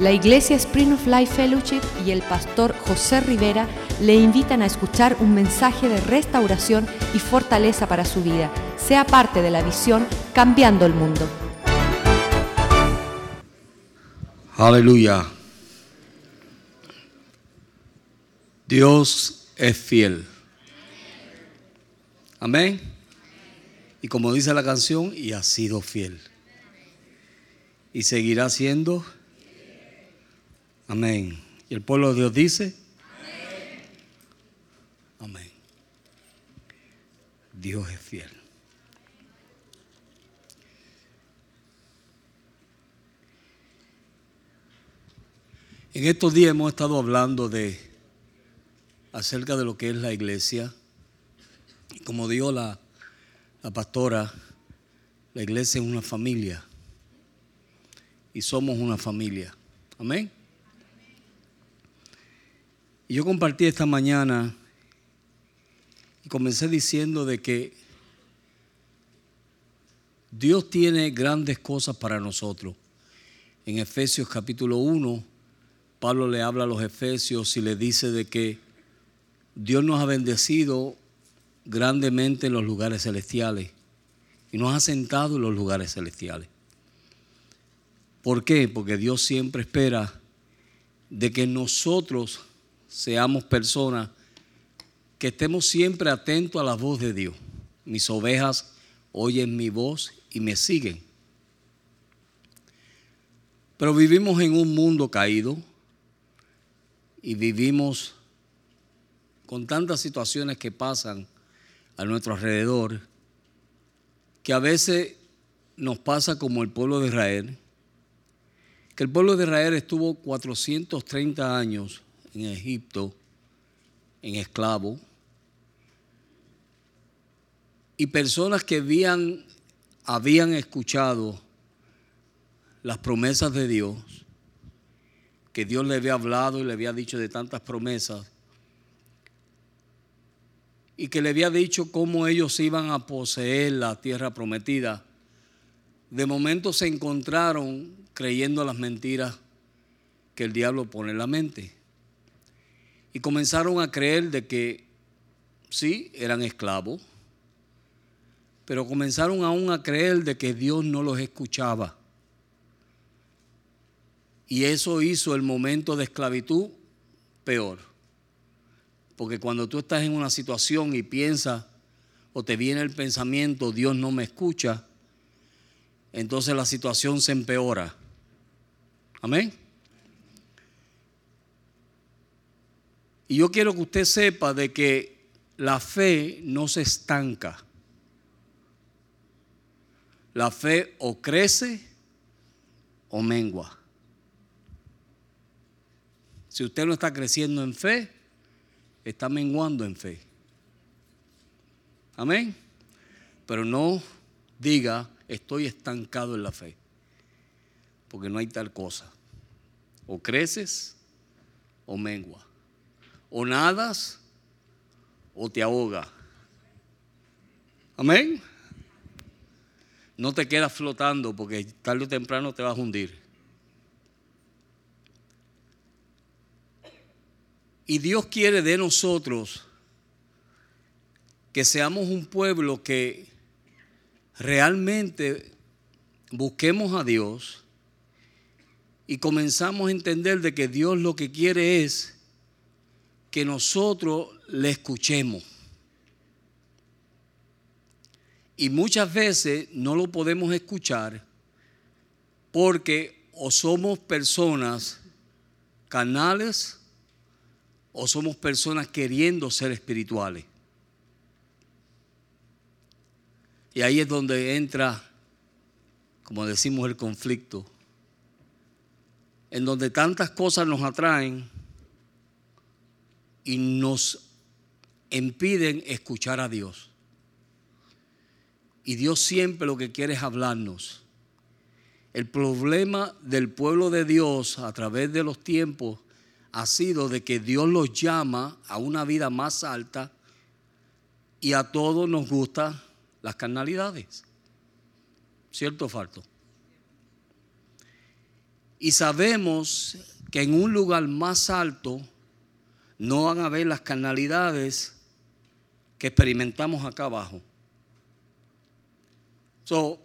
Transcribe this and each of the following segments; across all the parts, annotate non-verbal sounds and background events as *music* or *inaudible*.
La Iglesia Spring of Life Fellowship y el pastor José Rivera le invitan a escuchar un mensaje de restauración y fortaleza para su vida. Sea parte de la visión Cambiando el Mundo. Aleluya. Dios es fiel. Amén. Y como dice la canción, y ha sido fiel. Y seguirá siendo. Amén. Y el pueblo de Dios dice. Amén. Dios es fiel. En estos días hemos estado hablando de acerca de lo que es la iglesia. Y como dijo la, la pastora, la iglesia es una familia. Y somos una familia. Amén. Y yo compartí esta mañana y comencé diciendo de que Dios tiene grandes cosas para nosotros. En Efesios capítulo 1, Pablo le habla a los Efesios y le dice de que Dios nos ha bendecido grandemente en los lugares celestiales y nos ha sentado en los lugares celestiales. ¿Por qué? Porque Dios siempre espera de que nosotros seamos personas que estemos siempre atentos a la voz de Dios. Mis ovejas oyen mi voz y me siguen. Pero vivimos en un mundo caído y vivimos con tantas situaciones que pasan a nuestro alrededor, que a veces nos pasa como el pueblo de Israel, que el pueblo de Israel estuvo 430 años en Egipto, en esclavo, y personas que habían, habían escuchado las promesas de Dios, que Dios le había hablado y le había dicho de tantas promesas, y que le había dicho cómo ellos iban a poseer la tierra prometida, de momento se encontraron creyendo las mentiras que el diablo pone en la mente. Y comenzaron a creer de que sí, eran esclavos, pero comenzaron aún a creer de que Dios no los escuchaba. Y eso hizo el momento de esclavitud peor. Porque cuando tú estás en una situación y piensas o te viene el pensamiento, Dios no me escucha, entonces la situación se empeora. Amén. Y yo quiero que usted sepa de que la fe no se estanca. La fe o crece o mengua. Si usted no está creciendo en fe, está menguando en fe. Amén. Pero no diga, estoy estancado en la fe. Porque no hay tal cosa. O creces o mengua. O nadas o te ahoga. Amén. No te quedas flotando porque tarde o temprano te vas a hundir. Y Dios quiere de nosotros que seamos un pueblo que realmente busquemos a Dios y comenzamos a entender de que Dios lo que quiere es que nosotros le escuchemos. Y muchas veces no lo podemos escuchar porque o somos personas canales o somos personas queriendo ser espirituales. Y ahí es donde entra, como decimos, el conflicto, en donde tantas cosas nos atraen y nos impiden escuchar a Dios. Y Dios siempre lo que quiere es hablarnos. El problema del pueblo de Dios a través de los tiempos ha sido de que Dios los llama a una vida más alta y a todos nos gustan las carnalidades. ¿Cierto o falto? Y sabemos que en un lugar más alto no van a ver las carnalidades que experimentamos acá abajo. So,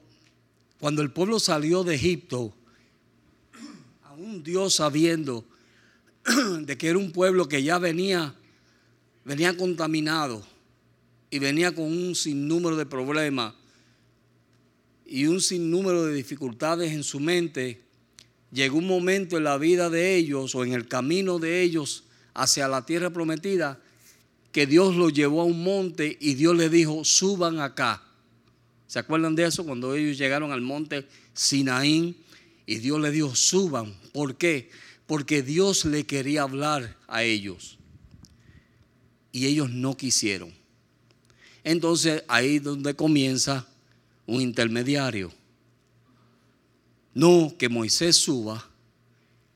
cuando el pueblo salió de Egipto, aún Dios sabiendo *clears throat* de que era un pueblo que ya venía, venía contaminado y venía con un sinnúmero de problemas y un sinnúmero de dificultades en su mente, llegó un momento en la vida de ellos o en el camino de ellos hacia la tierra prometida que Dios los llevó a un monte y Dios les dijo, suban acá. ¿Se acuerdan de eso? Cuando ellos llegaron al monte Sinaín y Dios les dijo, suban. ¿Por qué? Porque Dios le quería hablar a ellos. Y ellos no quisieron. Entonces ahí es donde comienza un intermediario. No que Moisés suba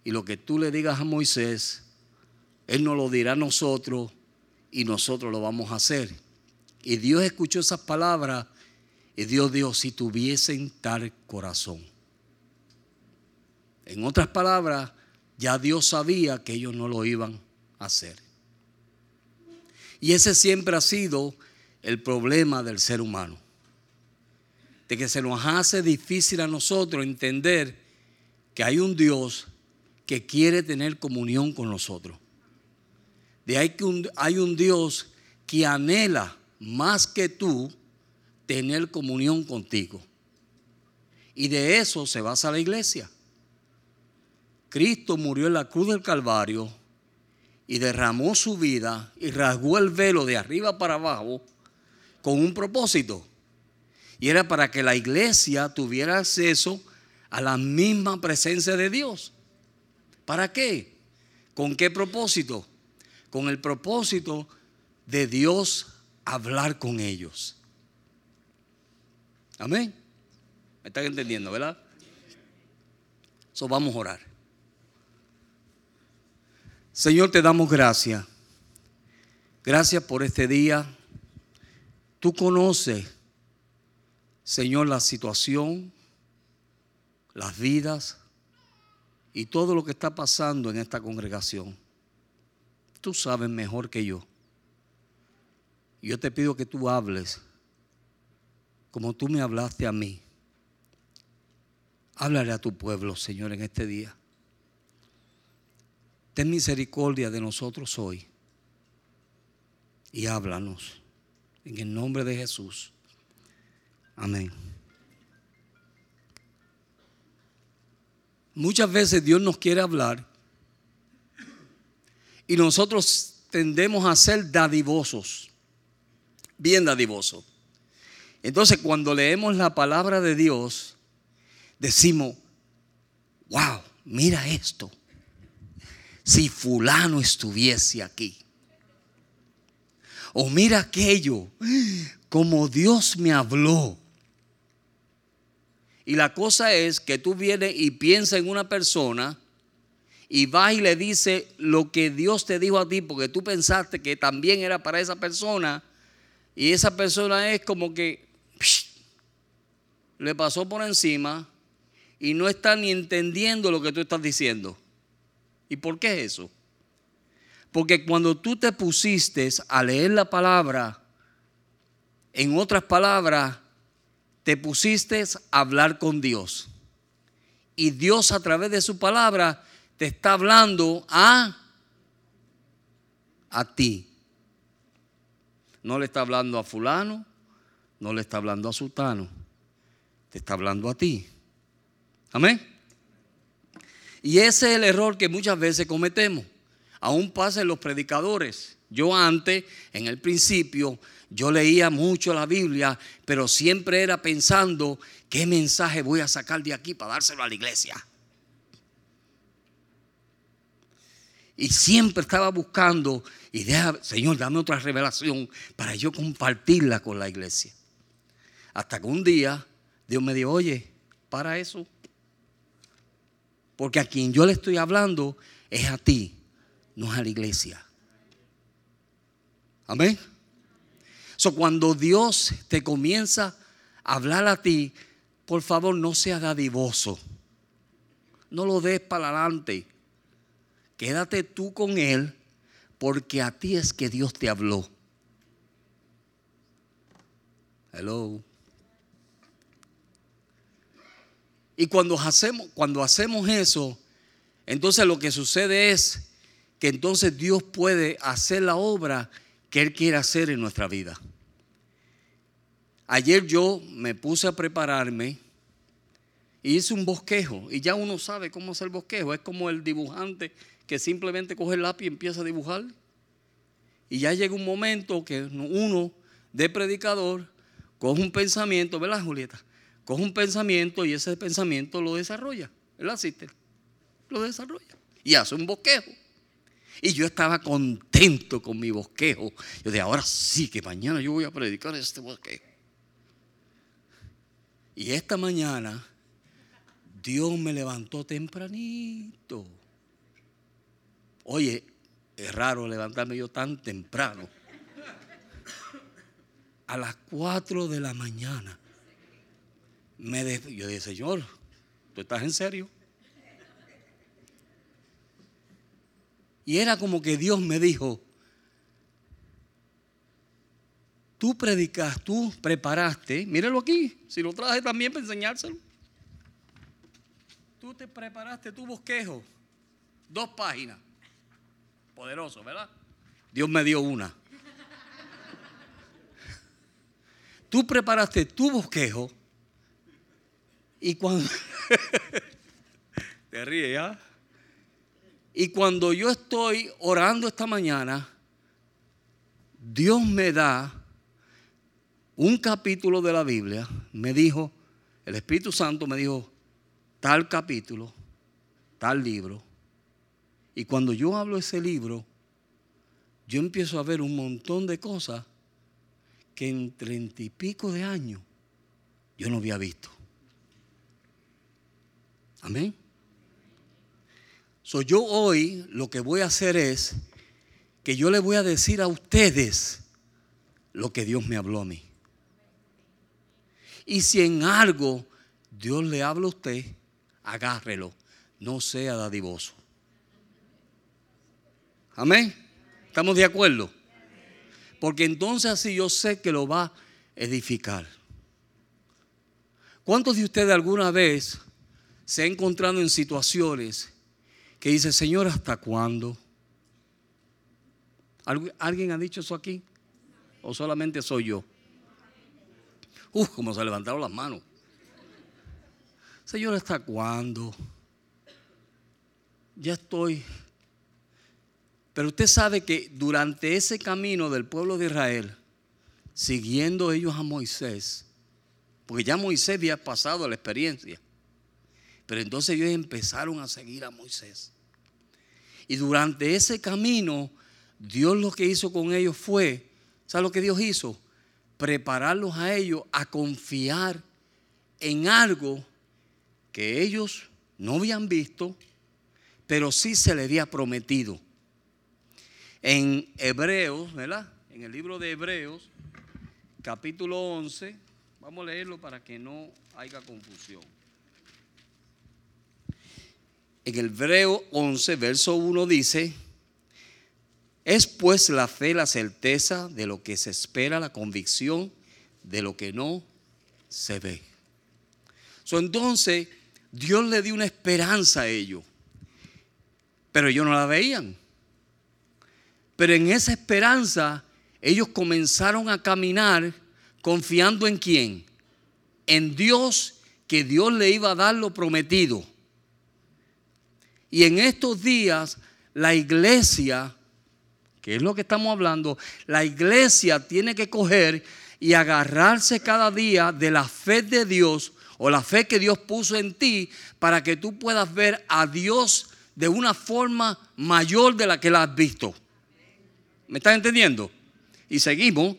y lo que tú le digas a Moisés, Él nos lo dirá a nosotros y nosotros lo vamos a hacer. Y Dios escuchó esas palabras y Dios dijo, si tuviesen tal corazón. En otras palabras, ya Dios sabía que ellos no lo iban a hacer. Y ese siempre ha sido el problema del ser humano. De que se nos hace difícil a nosotros entender que hay un Dios que quiere tener comunión con nosotros. De ahí que hay un Dios que anhela más que tú tener comunión contigo. Y de eso se basa la iglesia. Cristo murió en la cruz del Calvario y derramó su vida y rasgó el velo de arriba para abajo con un propósito. Y era para que la iglesia tuviera acceso a la misma presencia de Dios. ¿Para qué? ¿Con qué propósito? Con el propósito de Dios hablar con ellos. Amén. ¿Me están entendiendo, verdad? So vamos a orar. Señor, te damos gracias. Gracias por este día. Tú conoces, Señor, la situación, las vidas y todo lo que está pasando en esta congregación. Tú sabes mejor que yo. Yo te pido que tú hables como tú me hablaste a mí. Háblale a tu pueblo, Señor, en este día. Ten misericordia de nosotros hoy y háblanos. En el nombre de Jesús. Amén. Muchas veces Dios nos quiere hablar y nosotros tendemos a ser dadivosos, bien dadivosos. Entonces cuando leemos la palabra de Dios, decimos, wow, mira esto. Si fulano estuviese aquí. O mira aquello, como Dios me habló. Y la cosa es que tú vienes y piensas en una persona y vas y le dices lo que Dios te dijo a ti porque tú pensaste que también era para esa persona. Y esa persona es como que le pasó por encima y no está ni entendiendo lo que tú estás diciendo. ¿Y por qué es eso? Porque cuando tú te pusiste a leer la palabra, en otras palabras, te pusiste a hablar con Dios. Y Dios a través de su palabra te está hablando a, a ti. No le está hablando a fulano, no le está hablando a sultano, te está hablando a ti. Amén. Y ese es el error que muchas veces cometemos aún pasa en los predicadores. Yo antes, en el principio, yo leía mucho la Biblia, pero siempre era pensando qué mensaje voy a sacar de aquí para dárselo a la iglesia. Y siempre estaba buscando, y Señor, dame otra revelación para yo compartirla con la iglesia. Hasta que un día Dios me dijo, oye, para eso. Porque a quien yo le estoy hablando es a ti no es a la iglesia. Amén. So, cuando Dios te comienza a hablar a ti, por favor no sea dadivoso. no lo des para adelante. Quédate tú con él porque a ti es que Dios te habló. Hello. Y cuando hacemos, cuando hacemos eso, entonces lo que sucede es que entonces Dios puede hacer la obra que Él quiere hacer en nuestra vida. Ayer yo me puse a prepararme y hice un bosquejo. Y ya uno sabe cómo hacer bosquejo. Es como el dibujante que simplemente coge el lápiz y empieza a dibujar. Y ya llega un momento que uno de predicador coge un pensamiento, ¿verdad, Julieta? Coge un pensamiento y ese pensamiento lo desarrolla. ¿Verdad, asiste Lo desarrolla. Y hace un bosquejo. Y yo estaba contento con mi bosquejo. Yo de ahora sí que mañana yo voy a predicar este bosquejo. Y esta mañana Dios me levantó tempranito. Oye, es raro levantarme yo tan temprano. A las 4 de la mañana. Me yo dije, Señor, ¿tú estás en serio? Y era como que Dios me dijo, tú predicas, tú preparaste, míralo aquí, si lo traje también para enseñárselo tú te preparaste tu bosquejo, dos páginas, poderoso, ¿verdad? Dios me dio una. *laughs* Tú preparaste tu bosquejo y cuando... *laughs* te ríes, ¿ya? Y cuando yo estoy orando esta mañana, Dios me da un capítulo de la Biblia, me dijo, el Espíritu Santo me dijo, tal capítulo, tal libro. Y cuando yo hablo ese libro, yo empiezo a ver un montón de cosas que en treinta y pico de años yo no había visto. Amén. So, yo hoy lo que voy a hacer es que yo le voy a decir a ustedes lo que Dios me habló a mí. Y si en algo Dios le habla a usted, agárrelo, no sea dadivoso. Amén. ¿Estamos de acuerdo? Porque entonces así yo sé que lo va a edificar. ¿Cuántos de ustedes alguna vez se han encontrado en situaciones que dice, Señor, ¿hasta cuándo? ¿Alguien ha dicho eso aquí? ¿O solamente soy yo? Uf, como se levantaron las manos. Señor, ¿hasta cuándo? Ya estoy. Pero usted sabe que durante ese camino del pueblo de Israel, siguiendo ellos a Moisés, porque ya Moisés había pasado la experiencia, pero entonces ellos empezaron a seguir a Moisés. Y durante ese camino, Dios lo que hizo con ellos fue, ¿sabe lo que Dios hizo? Prepararlos a ellos a confiar en algo que ellos no habían visto, pero sí se le había prometido. En Hebreos, ¿verdad? En el libro de Hebreos, capítulo 11, vamos a leerlo para que no haya confusión. En el Hebreo 11, verso 1 dice, es pues la fe la certeza de lo que se espera, la convicción de lo que no se ve. entonces, Dios le dio una esperanza a ellos, pero ellos no la veían. Pero en esa esperanza ellos comenzaron a caminar confiando en quién? En Dios que Dios le iba a dar lo prometido. Y en estos días la iglesia, que es lo que estamos hablando, la iglesia tiene que coger y agarrarse cada día de la fe de Dios o la fe que Dios puso en ti para que tú puedas ver a Dios de una forma mayor de la que la has visto. ¿Me estás entendiendo? Y seguimos.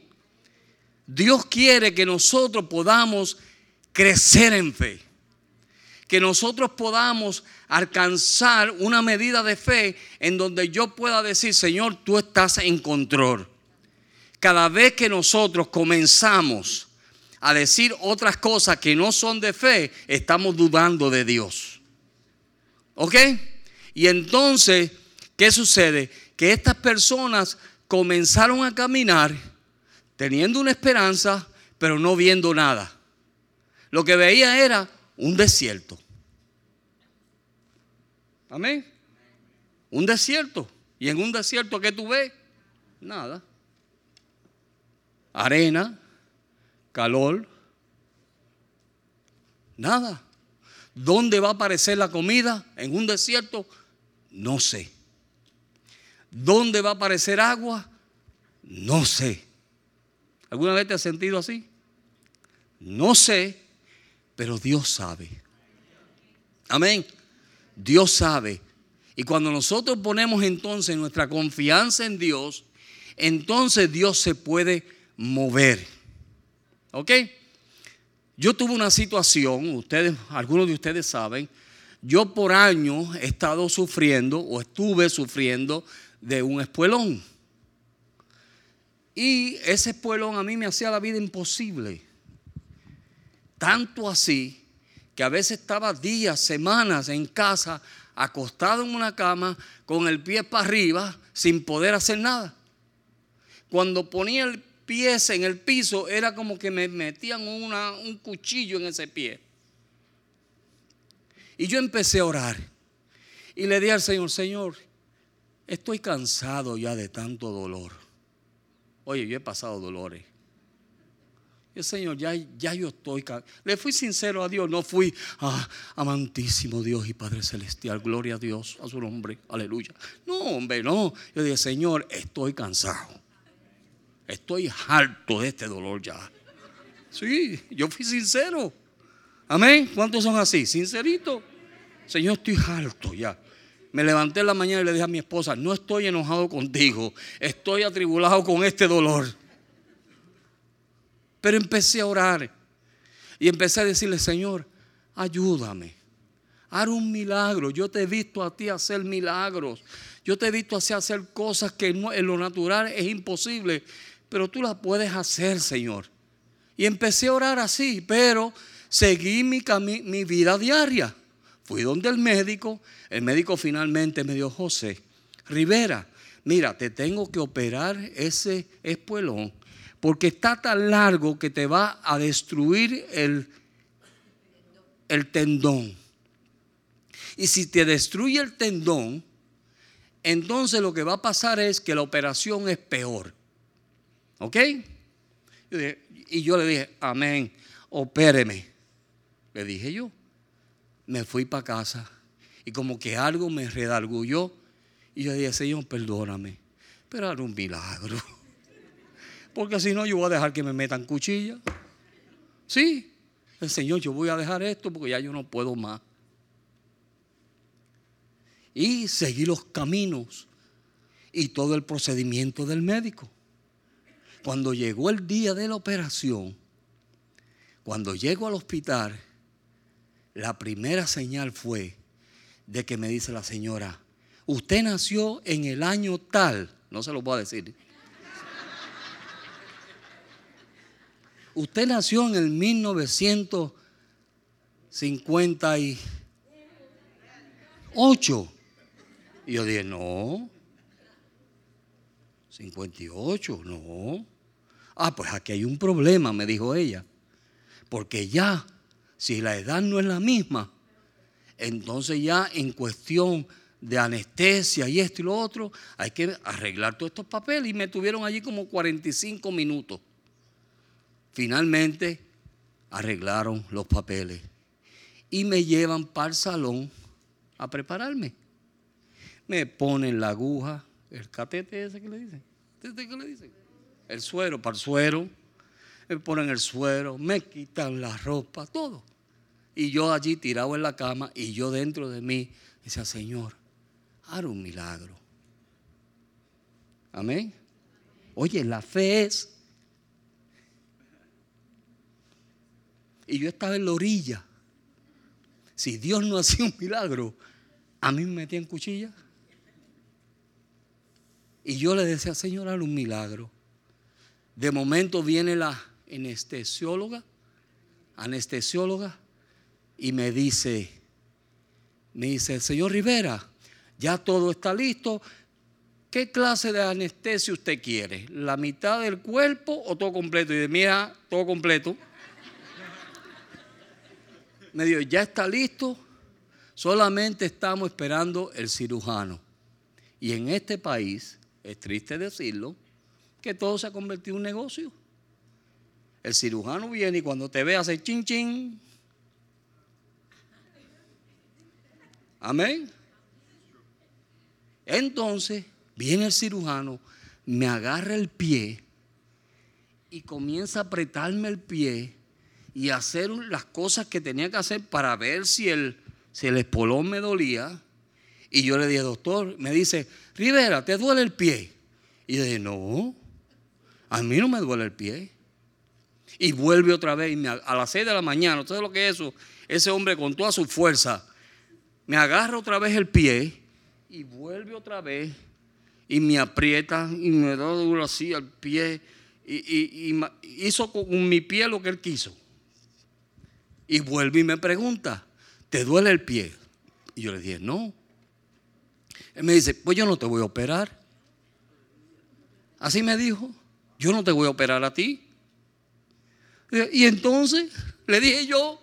Dios quiere que nosotros podamos crecer en fe. Que nosotros podamos alcanzar una medida de fe en donde yo pueda decir, Señor, tú estás en control. Cada vez que nosotros comenzamos a decir otras cosas que no son de fe, estamos dudando de Dios. ¿Ok? Y entonces, ¿qué sucede? Que estas personas comenzaron a caminar teniendo una esperanza, pero no viendo nada. Lo que veía era un desierto. Amén. Un desierto. Y en un desierto, ¿qué tú ves? Nada. Arena, calor, nada. ¿Dónde va a aparecer la comida? En un desierto, no sé. ¿Dónde va a aparecer agua? No sé. ¿Alguna vez te has sentido así? No sé, pero Dios sabe. Amén. Dios sabe. Y cuando nosotros ponemos entonces nuestra confianza en Dios, entonces Dios se puede mover. ¿Ok? Yo tuve una situación, ustedes, algunos de ustedes saben, yo por años he estado sufriendo o estuve sufriendo de un espuelón. Y ese espuelón a mí me hacía la vida imposible. Tanto así que a veces estaba días, semanas en casa, acostado en una cama, con el pie para arriba, sin poder hacer nada. Cuando ponía el pie en el piso, era como que me metían un cuchillo en ese pie. Y yo empecé a orar. Y le dije al Señor, Señor, estoy cansado ya de tanto dolor. Oye, yo he pasado dolores. Señor, ya, ya yo estoy. Le fui sincero a Dios, no fui ah, amantísimo Dios y Padre Celestial. Gloria a Dios, a su nombre. Aleluya. No, hombre, no. Yo dije, Señor, estoy cansado. Estoy harto de este dolor ya. Sí, yo fui sincero. Amén. ¿Cuántos son así? Sincerito. Señor, estoy harto ya. Me levanté en la mañana y le dije a mi esposa, no estoy enojado contigo, estoy atribulado con este dolor. Pero empecé a orar y empecé a decirle, Señor, ayúdame. Haz un milagro. Yo te he visto a ti hacer milagros. Yo te he visto a hacer cosas que en lo natural es imposible, pero tú las puedes hacer, Señor. Y empecé a orar así, pero seguí mi, mi vida diaria. Fui donde el médico, el médico finalmente me dijo, José, Rivera, mira, te tengo que operar ese espuelón porque está tan largo que te va a destruir el, el tendón. Y si te destruye el tendón, entonces lo que va a pasar es que la operación es peor. ¿Ok? Y yo le dije, amén, opéreme. Le dije yo. Me fui para casa y como que algo me redargulló. Y yo dije, Señor, perdóname, pero era un milagro. *laughs* Porque si no, yo voy a dejar que me metan cuchilla. Sí, el Señor, yo voy a dejar esto porque ya yo no puedo más. Y seguí los caminos y todo el procedimiento del médico. Cuando llegó el día de la operación, cuando llego al hospital, la primera señal fue de que me dice la señora, usted nació en el año tal, no se lo voy a decir, usted nació en el 1958. Y yo dije, no. 58, no. Ah, pues aquí hay un problema, me dijo ella. Porque ya, si la edad no es la misma, entonces ya en cuestión de anestesia y esto y lo otro, hay que arreglar todos estos papeles. Y me tuvieron allí como 45 minutos. Finalmente arreglaron los papeles y me llevan para el salón a prepararme. Me ponen la aguja, el catete ese que le dicen. ¿Este qué le dicen? El suero, para el suero. Me ponen el suero, me quitan la ropa, todo. Y yo allí tirado en la cama y yo dentro de mí decía, Señor, haz un milagro. Amén. Oye, la fe es y yo estaba en la orilla. Si Dios no hacía un milagro, a mí me metía en cuchilla. Y yo le decía, Señor, haz un milagro. De momento viene la anestesióloga, anestesióloga, y me dice, me dice, señor Rivera, ya todo está listo. ¿Qué clase de anestesia usted quiere? ¿La mitad del cuerpo o todo completo? Y de mira, todo completo. Me dijo, ya está listo, solamente estamos esperando el cirujano. Y en este país, es triste decirlo, que todo se ha convertido en un negocio. El cirujano viene y cuando te ve hace chin chin, Amén. Entonces viene el cirujano, me agarra el pie y comienza a apretarme el pie y hacer las cosas que tenía que hacer para ver si el, si el espolón me dolía. Y yo le dije, doctor, me dice, Rivera, ¿te duele el pie? Y yo dije, no, a mí no me duele el pie. Y vuelve otra vez, a las 6 de la mañana, ¿sabes lo que es eso? Ese hombre con toda su fuerza me agarra otra vez el pie y vuelve otra vez y me aprieta y me da duro así al pie y, hizo con mi pie lo que él quiso. Y vuelve y me pregunta, ¿te duele el pie? Y yo le dije, no. Él me dice, pues yo no te voy a operar. Así me dijo, yo no te voy a operar a ti. Y entonces le dije yo,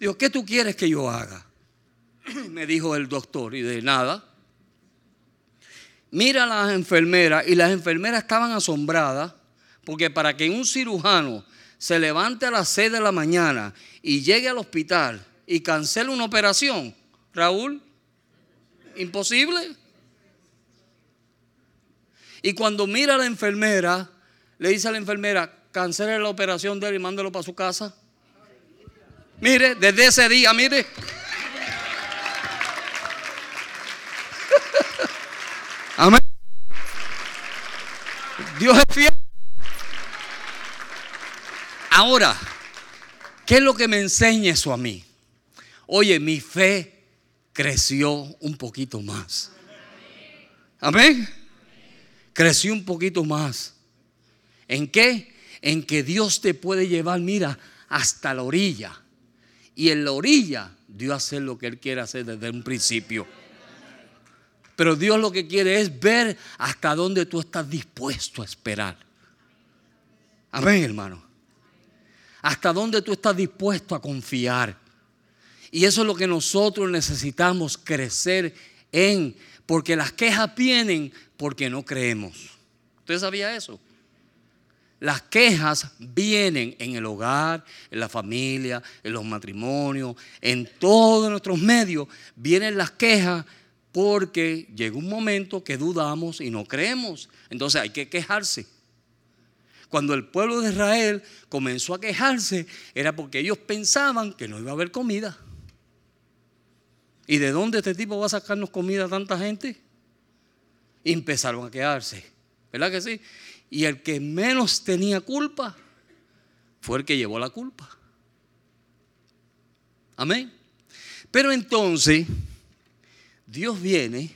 Digo, ¿qué tú quieres que yo haga? *clears throat* Me dijo el doctor, y de nada. Mira a las enfermeras, y las enfermeras estaban asombradas, porque para que un cirujano se levante a las 6 de la mañana y llegue al hospital y cancele una operación, Raúl, imposible. Y cuando mira a la enfermera, le dice a la enfermera, cancele la operación de él y mándelo para su casa. Mire, desde ese día, mire. *laughs* Amén. Dios es fiel. Ahora, ¿qué es lo que me enseña eso a mí? Oye, mi fe creció un poquito más. Amén. Creció un poquito más. ¿En qué? En que Dios te puede llevar, mira, hasta la orilla y en la orilla Dios hace lo que Él quiere hacer desde un principio. Pero Dios lo que quiere es ver hasta dónde tú estás dispuesto a esperar. Amén, hermano. Hasta dónde tú estás dispuesto a confiar. Y eso es lo que nosotros necesitamos crecer en. Porque las quejas vienen porque no creemos. ¿Usted sabía eso? Las quejas vienen en el hogar, en la familia, en los matrimonios, en todos nuestros medios. Vienen las quejas porque llega un momento que dudamos y no creemos. Entonces hay que quejarse. Cuando el pueblo de Israel comenzó a quejarse, era porque ellos pensaban que no iba a haber comida. ¿Y de dónde este tipo va a sacarnos comida a tanta gente? Empezaron a quejarse. ¿Verdad que sí? Y el que menos tenía culpa fue el que llevó la culpa. Amén. Pero entonces, Dios viene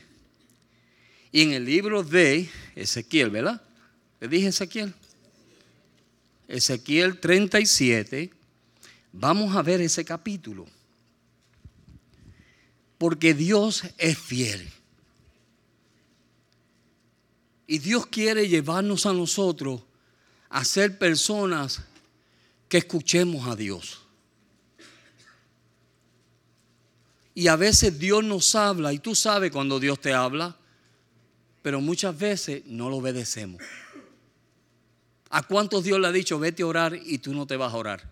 y en el libro de Ezequiel, ¿verdad? Le dije Ezequiel. Ezequiel 37, vamos a ver ese capítulo. Porque Dios es fiel. Y Dios quiere llevarnos a nosotros a ser personas que escuchemos a Dios. Y a veces Dios nos habla, y tú sabes cuando Dios te habla, pero muchas veces no lo obedecemos. ¿A cuántos Dios le ha dicho, vete a orar y tú no te vas a orar?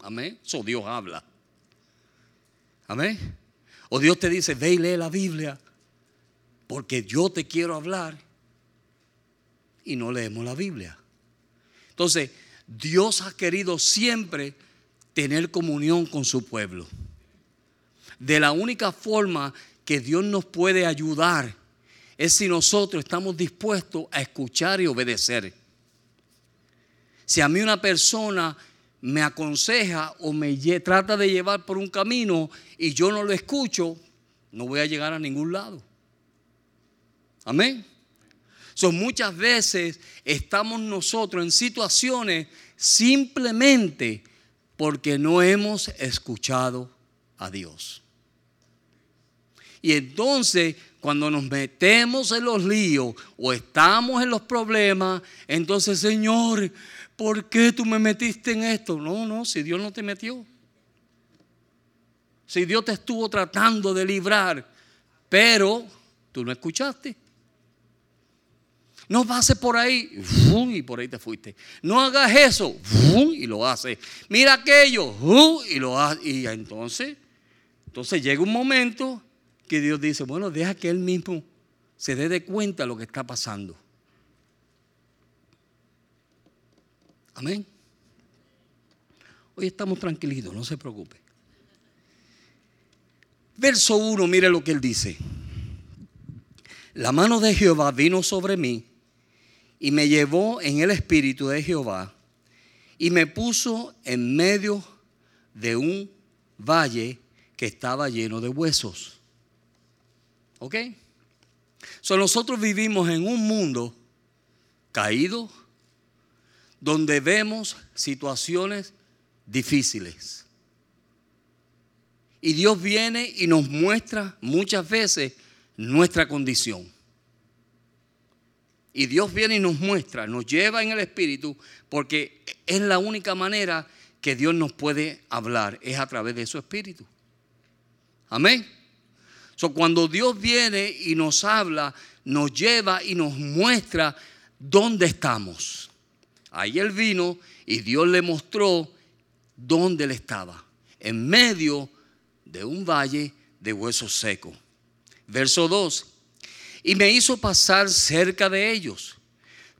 Amén. Eso Dios habla. Amén. O Dios te dice, ve y lee la Biblia porque yo te quiero hablar y no leemos la Biblia. Entonces, Dios ha querido siempre tener comunión con su pueblo. De la única forma que Dios nos puede ayudar es si nosotros estamos dispuestos a escuchar y obedecer. Si a mí una persona me aconseja o me trata de llevar por un camino y yo no lo escucho, no voy a llegar a ningún lado. Amén. Son muchas veces estamos nosotros en situaciones simplemente porque no hemos escuchado a Dios. Y entonces, cuando nos metemos en los líos o estamos en los problemas, entonces, Señor, ¿por qué tú me metiste en esto? No, no, si Dios no te metió. Si Dios te estuvo tratando de librar, pero tú no escuchaste. No pases por ahí y por ahí te fuiste. No hagas eso y lo haces. Mira aquello y lo haces. Y entonces, entonces llega un momento que Dios dice, bueno, deja que Él mismo se dé de cuenta de lo que está pasando. Amén. Hoy estamos tranquilitos, no se preocupe. Verso 1, mire lo que él dice. La mano de Jehová vino sobre mí y me llevó en el espíritu de Jehová y me puso en medio de un valle que estaba lleno de huesos. ¿Ok? So, nosotros vivimos en un mundo caído donde vemos situaciones difíciles. Y Dios viene y nos muestra muchas veces nuestra condición. Y Dios viene y nos muestra, nos lleva en el Espíritu, porque es la única manera que Dios nos puede hablar, es a través de su Espíritu. Amén. So, cuando Dios viene y nos habla, nos lleva y nos muestra dónde estamos. Ahí él vino y Dios le mostró dónde él estaba. En medio de un valle de huesos secos. Verso 2. Y me hizo pasar cerca de ellos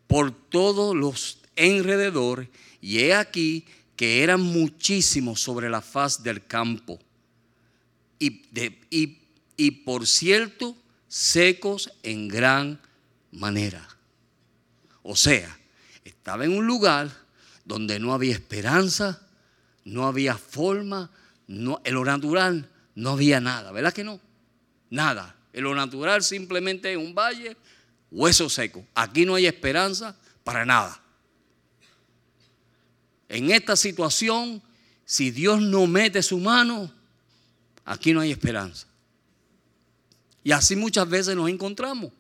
por todos los enrededor, y he aquí que eran muchísimos sobre la faz del campo. Y, y, y por cierto, secos en gran manera. O sea, estaba en un lugar donde no había esperanza, no había forma, no, en lo natural no había nada, ¿verdad que no? Nada. En lo natural simplemente un valle, hueso seco. Aquí no hay esperanza para nada. En esta situación, si Dios no mete su mano, aquí no hay esperanza. Y así muchas veces nos encontramos.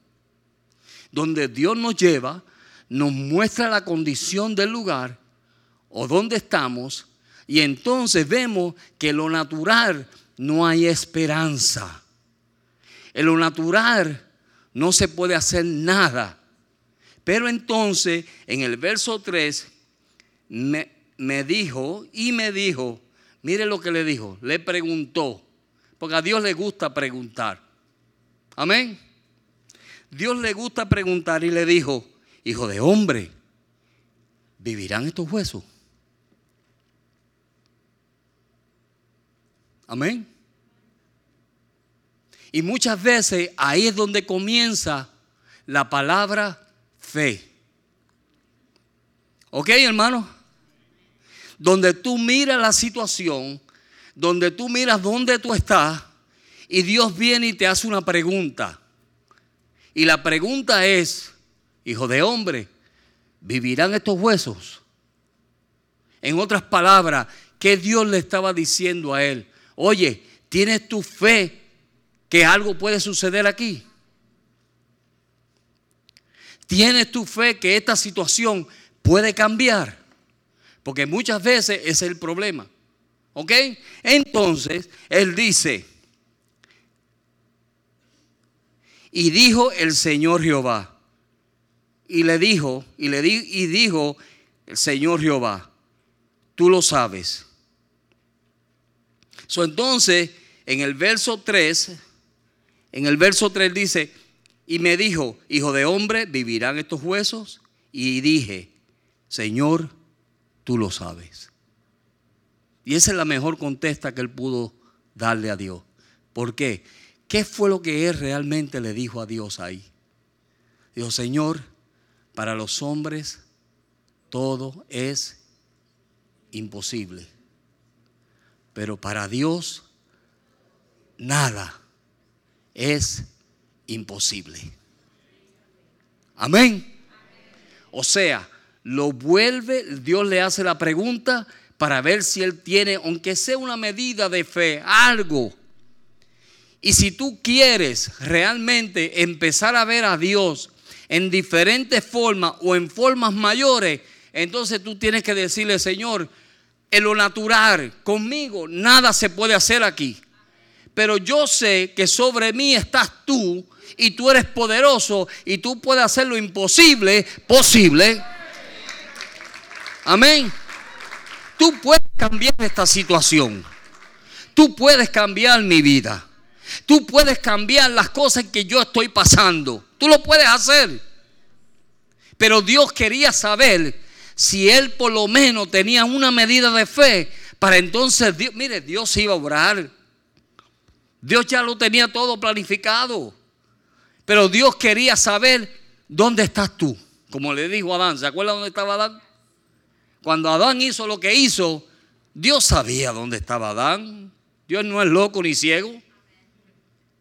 Donde Dios nos lleva, nos muestra la condición del lugar o donde estamos, y entonces vemos que lo natural no hay esperanza. En lo natural no se puede hacer nada. Pero entonces en el verso 3 me, me, dijo y me dijo, mire lo que le dijo, le preguntó, porque a Dios le gusta preguntar. Amén. Dios le gusta preguntar y le dijo, hijo de hombre, ¿vivirán estos huesos? Amén. Y muchas veces ahí es donde comienza la palabra fe. ¿Ok, hermano? Donde tú miras la situación, donde tú miras dónde tú estás y Dios viene y te hace una pregunta. Y la pregunta es, hijo de hombre, ¿vivirán estos huesos? En otras palabras, ¿qué Dios le estaba diciendo a él? Oye, ¿tienes tu fe que algo puede suceder aquí? ¿Tienes tu fe que esta situación puede cambiar? Porque muchas veces es el problema. ¿Ok? Entonces, él dice, y dijo el Señor Jehová, y le dijo, y le di, y dijo el Señor Jehová, tú lo sabes entonces, en el verso 3, en el verso 3 dice, y me dijo, hijo de hombre, ¿vivirán estos huesos? Y dije, Señor, tú lo sabes. Y esa es la mejor contesta que él pudo darle a Dios. ¿Por qué? ¿Qué fue lo que él realmente le dijo a Dios ahí? Dijo, Señor, para los hombres todo es imposible. Pero para Dios nada es imposible. Amén. O sea, lo vuelve, Dios le hace la pregunta para ver si Él tiene, aunque sea una medida de fe, algo. Y si tú quieres realmente empezar a ver a Dios en diferentes formas o en formas mayores, entonces tú tienes que decirle, Señor, en lo natural, conmigo nada se puede hacer aquí. Pero yo sé que sobre mí estás tú y tú eres poderoso y tú puedes hacer lo imposible posible. Amén. Tú puedes cambiar esta situación. Tú puedes cambiar mi vida. Tú puedes cambiar las cosas que yo estoy pasando. Tú lo puedes hacer. Pero Dios quería saber si él por lo menos tenía una medida de fe para entonces, Dios, mire, Dios iba a obrar. Dios ya lo tenía todo planificado. Pero Dios quería saber dónde estás tú. Como le dijo Adán, ¿se acuerda dónde estaba Adán? Cuando Adán hizo lo que hizo, Dios sabía dónde estaba Adán. Dios no es loco ni ciego.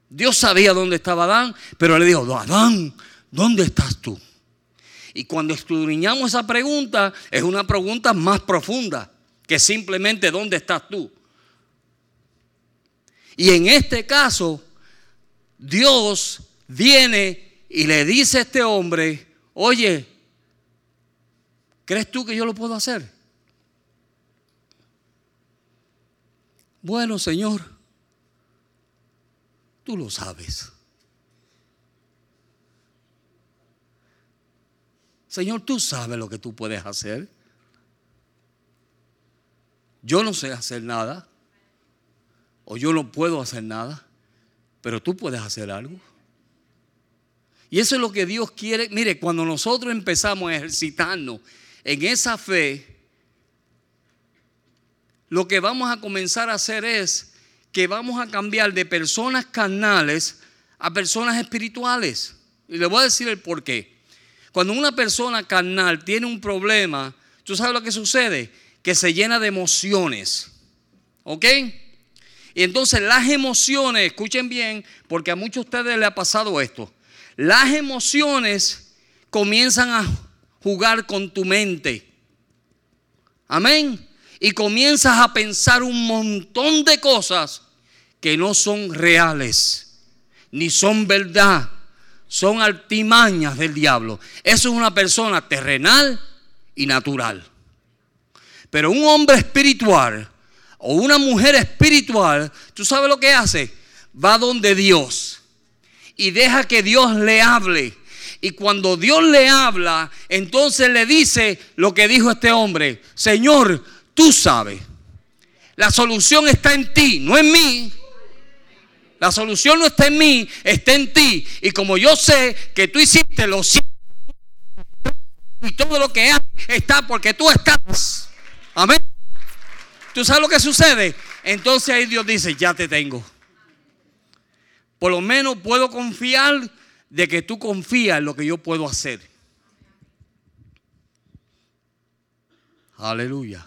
Dios sabía dónde estaba Adán, pero le dijo, Adán, ¿dónde estás tú? Y cuando escudriñamos esa pregunta, es una pregunta más profunda que simplemente ¿dónde estás tú? Y en este caso, Dios viene y le dice a este hombre, oye, ¿crees tú que yo lo puedo hacer? Bueno, Señor, tú lo sabes. Señor, tú sabes lo que tú puedes hacer. Yo no sé hacer nada. O yo no puedo hacer nada. Pero tú puedes hacer algo. Y eso es lo que Dios quiere. Mire, cuando nosotros empezamos a ejercitarnos en esa fe, lo que vamos a comenzar a hacer es que vamos a cambiar de personas carnales a personas espirituales. Y le voy a decir el por qué. Cuando una persona carnal tiene un problema, ¿tú sabes lo que sucede? Que se llena de emociones. ¿Ok? Y entonces las emociones, escuchen bien, porque a muchos de ustedes les ha pasado esto. Las emociones comienzan a jugar con tu mente. Amén. Y comienzas a pensar un montón de cosas que no son reales, ni son verdad son artimañas del diablo. Eso es una persona terrenal y natural. Pero un hombre espiritual o una mujer espiritual, ¿tú sabes lo que hace? Va donde Dios y deja que Dios le hable. Y cuando Dios le habla, entonces le dice lo que dijo este hombre, Señor, tú sabes, la solución está en ti, no en mí. La solución no está en mí, está en ti. Y como yo sé que tú hiciste lo y todo lo que hay está porque tú estás. Amén. ¿Tú sabes lo que sucede? Entonces ahí Dios dice, ya te tengo. Por lo menos puedo confiar de que tú confías en lo que yo puedo hacer. Aleluya.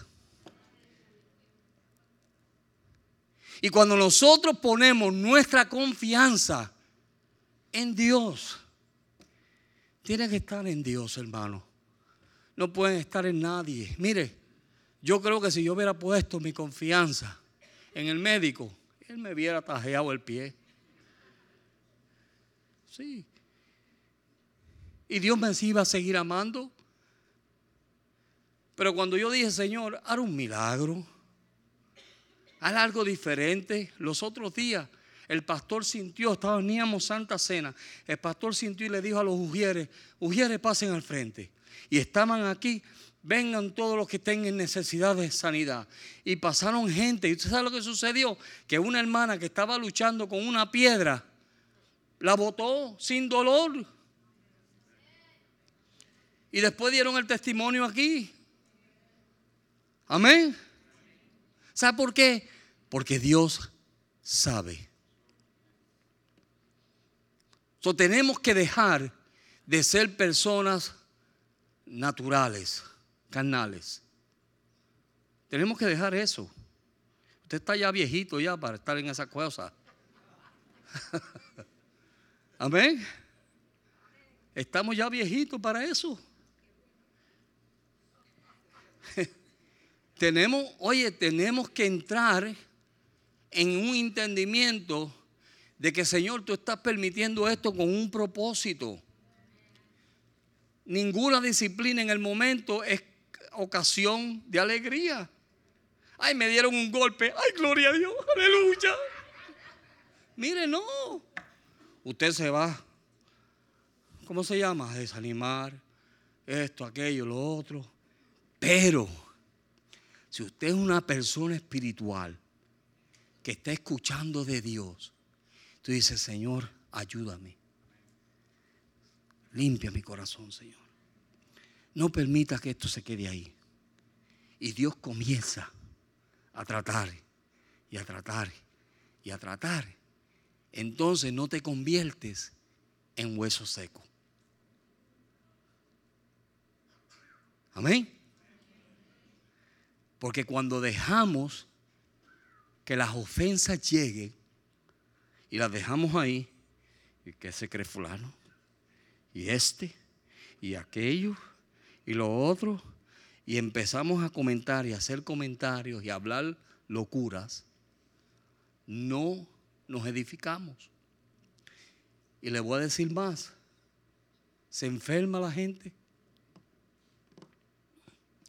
Y cuando nosotros ponemos nuestra confianza en Dios, tiene que estar en Dios, hermano. No pueden estar en nadie. Mire, yo creo que si yo hubiera puesto mi confianza en el médico, él me hubiera tajeado el pie. Sí. Y Dios me iba a seguir amando. Pero cuando yo dije, Señor, hará un milagro haz algo diferente. Los otros días el pastor sintió, teníamos Santa Cena, el pastor sintió y le dijo a los ujieres, ujieres pasen al frente. Y estaban aquí, vengan todos los que tengan necesidad de sanidad. Y pasaron gente. ¿Y usted sabe lo que sucedió? Que una hermana que estaba luchando con una piedra, la botó sin dolor. Y después dieron el testimonio aquí. Amén. ¿Sabe por qué? Porque Dios sabe. So, tenemos que dejar de ser personas naturales, carnales. Tenemos que dejar eso. Usted está ya viejito ya para estar en esa cosa. *laughs* Amén. Estamos ya viejitos para eso. *laughs* tenemos, oye, tenemos que entrar en un entendimiento de que, Señor, tú estás permitiendo esto con un propósito. Ninguna disciplina en el momento es ocasión de alegría. Ay, me dieron un golpe. Ay, gloria a Dios. Aleluya. Mire, no. Usted se va. ¿Cómo se llama? Desanimar. Esto, aquello, lo otro. Pero, si usted es una persona espiritual que está escuchando de Dios, tú dices, Señor, ayúdame. Limpia mi corazón, Señor. No permita que esto se quede ahí. Y Dios comienza a tratar y a tratar y a tratar. Entonces no te conviertes en hueso seco. Amén. Porque cuando dejamos que las ofensas lleguen y las dejamos ahí, ¿y qué se cree fulano? Y este, y aquello, y lo otro, y empezamos a comentar y hacer comentarios y hablar locuras, no nos edificamos. Y le voy a decir más, se enferma la gente.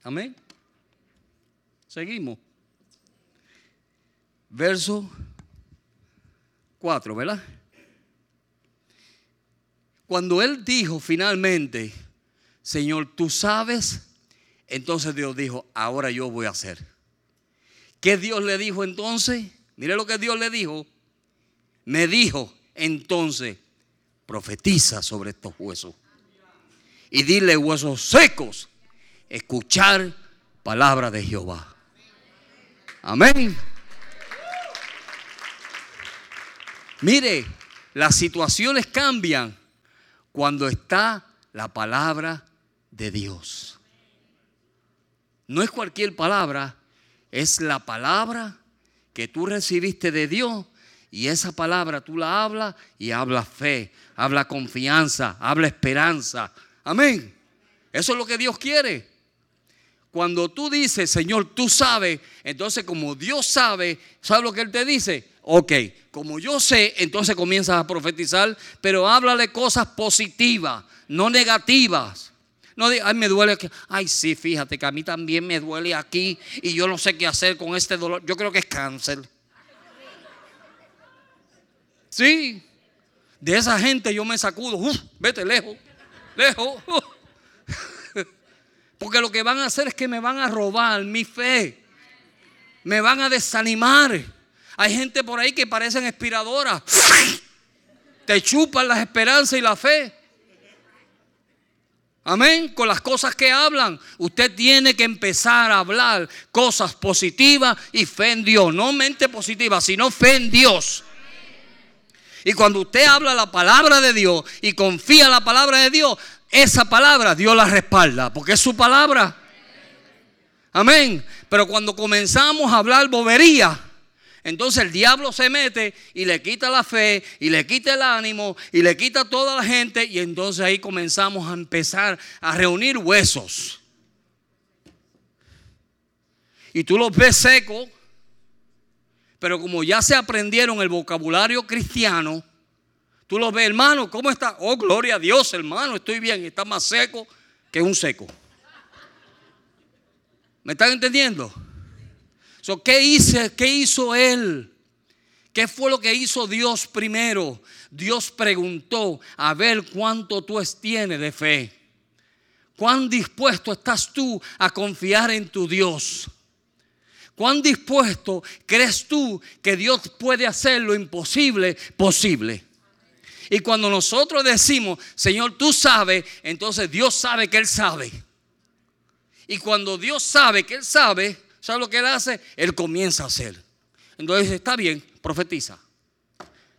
Amén. Seguimos. Verso 4, ¿verdad? Cuando él dijo finalmente, Señor, tú sabes, entonces Dios dijo, ahora yo voy a hacer. ¿Qué Dios le dijo entonces? Mire lo que Dios le dijo. Me dijo entonces, profetiza sobre estos huesos. Y dile huesos secos, escuchar palabra de Jehová. Amén. Mire, las situaciones cambian cuando está la palabra de Dios. No es cualquier palabra, es la palabra que tú recibiste de Dios y esa palabra tú la hablas y habla fe, habla confianza, habla esperanza. Amén. Eso es lo que Dios quiere. Cuando tú dices, Señor, tú sabes, entonces como Dios sabe, ¿sabes lo que Él te dice? Ok, como yo sé, entonces comienzas a profetizar, pero háblale cosas positivas, no negativas. No digas, ay, me duele aquí. Ay, sí, fíjate que a mí también me duele aquí y yo no sé qué hacer con este dolor. Yo creo que es cáncer. Sí, de esa gente yo me sacudo. vete lejos, lejos. *laughs* Porque lo que van a hacer es que me van a robar mi fe. Me van a desanimar. Hay gente por ahí que parecen inspiradoras. Te chupan las esperanzas y la fe. Amén. Con las cosas que hablan. Usted tiene que empezar a hablar cosas positivas y fe en Dios. No mente positiva, sino fe en Dios. Y cuando usted habla la palabra de Dios y confía en la palabra de Dios, esa palabra Dios la respalda, porque es su palabra. Amén. Pero cuando comenzamos a hablar bobería, entonces el diablo se mete y le quita la fe y le quita el ánimo y le quita toda la gente y entonces ahí comenzamos a empezar a reunir huesos. Y tú los ves secos, pero como ya se aprendieron el vocabulario cristiano, tú los ves, hermano, ¿cómo está? Oh, gloria a Dios, hermano, estoy bien, está más seco que un seco. ¿Me están entendiendo? ¿Qué, hice, ¿Qué hizo él? ¿Qué fue lo que hizo Dios primero? Dios preguntó a ver cuánto tú tienes de fe. ¿Cuán dispuesto estás tú a confiar en tu Dios? ¿Cuán dispuesto crees tú que Dios puede hacer lo imposible posible? Y cuando nosotros decimos, Señor, tú sabes, entonces Dios sabe que Él sabe. Y cuando Dios sabe que Él sabe, ¿Sabe lo que él hace? Él comienza a hacer. Entonces está bien, profetiza.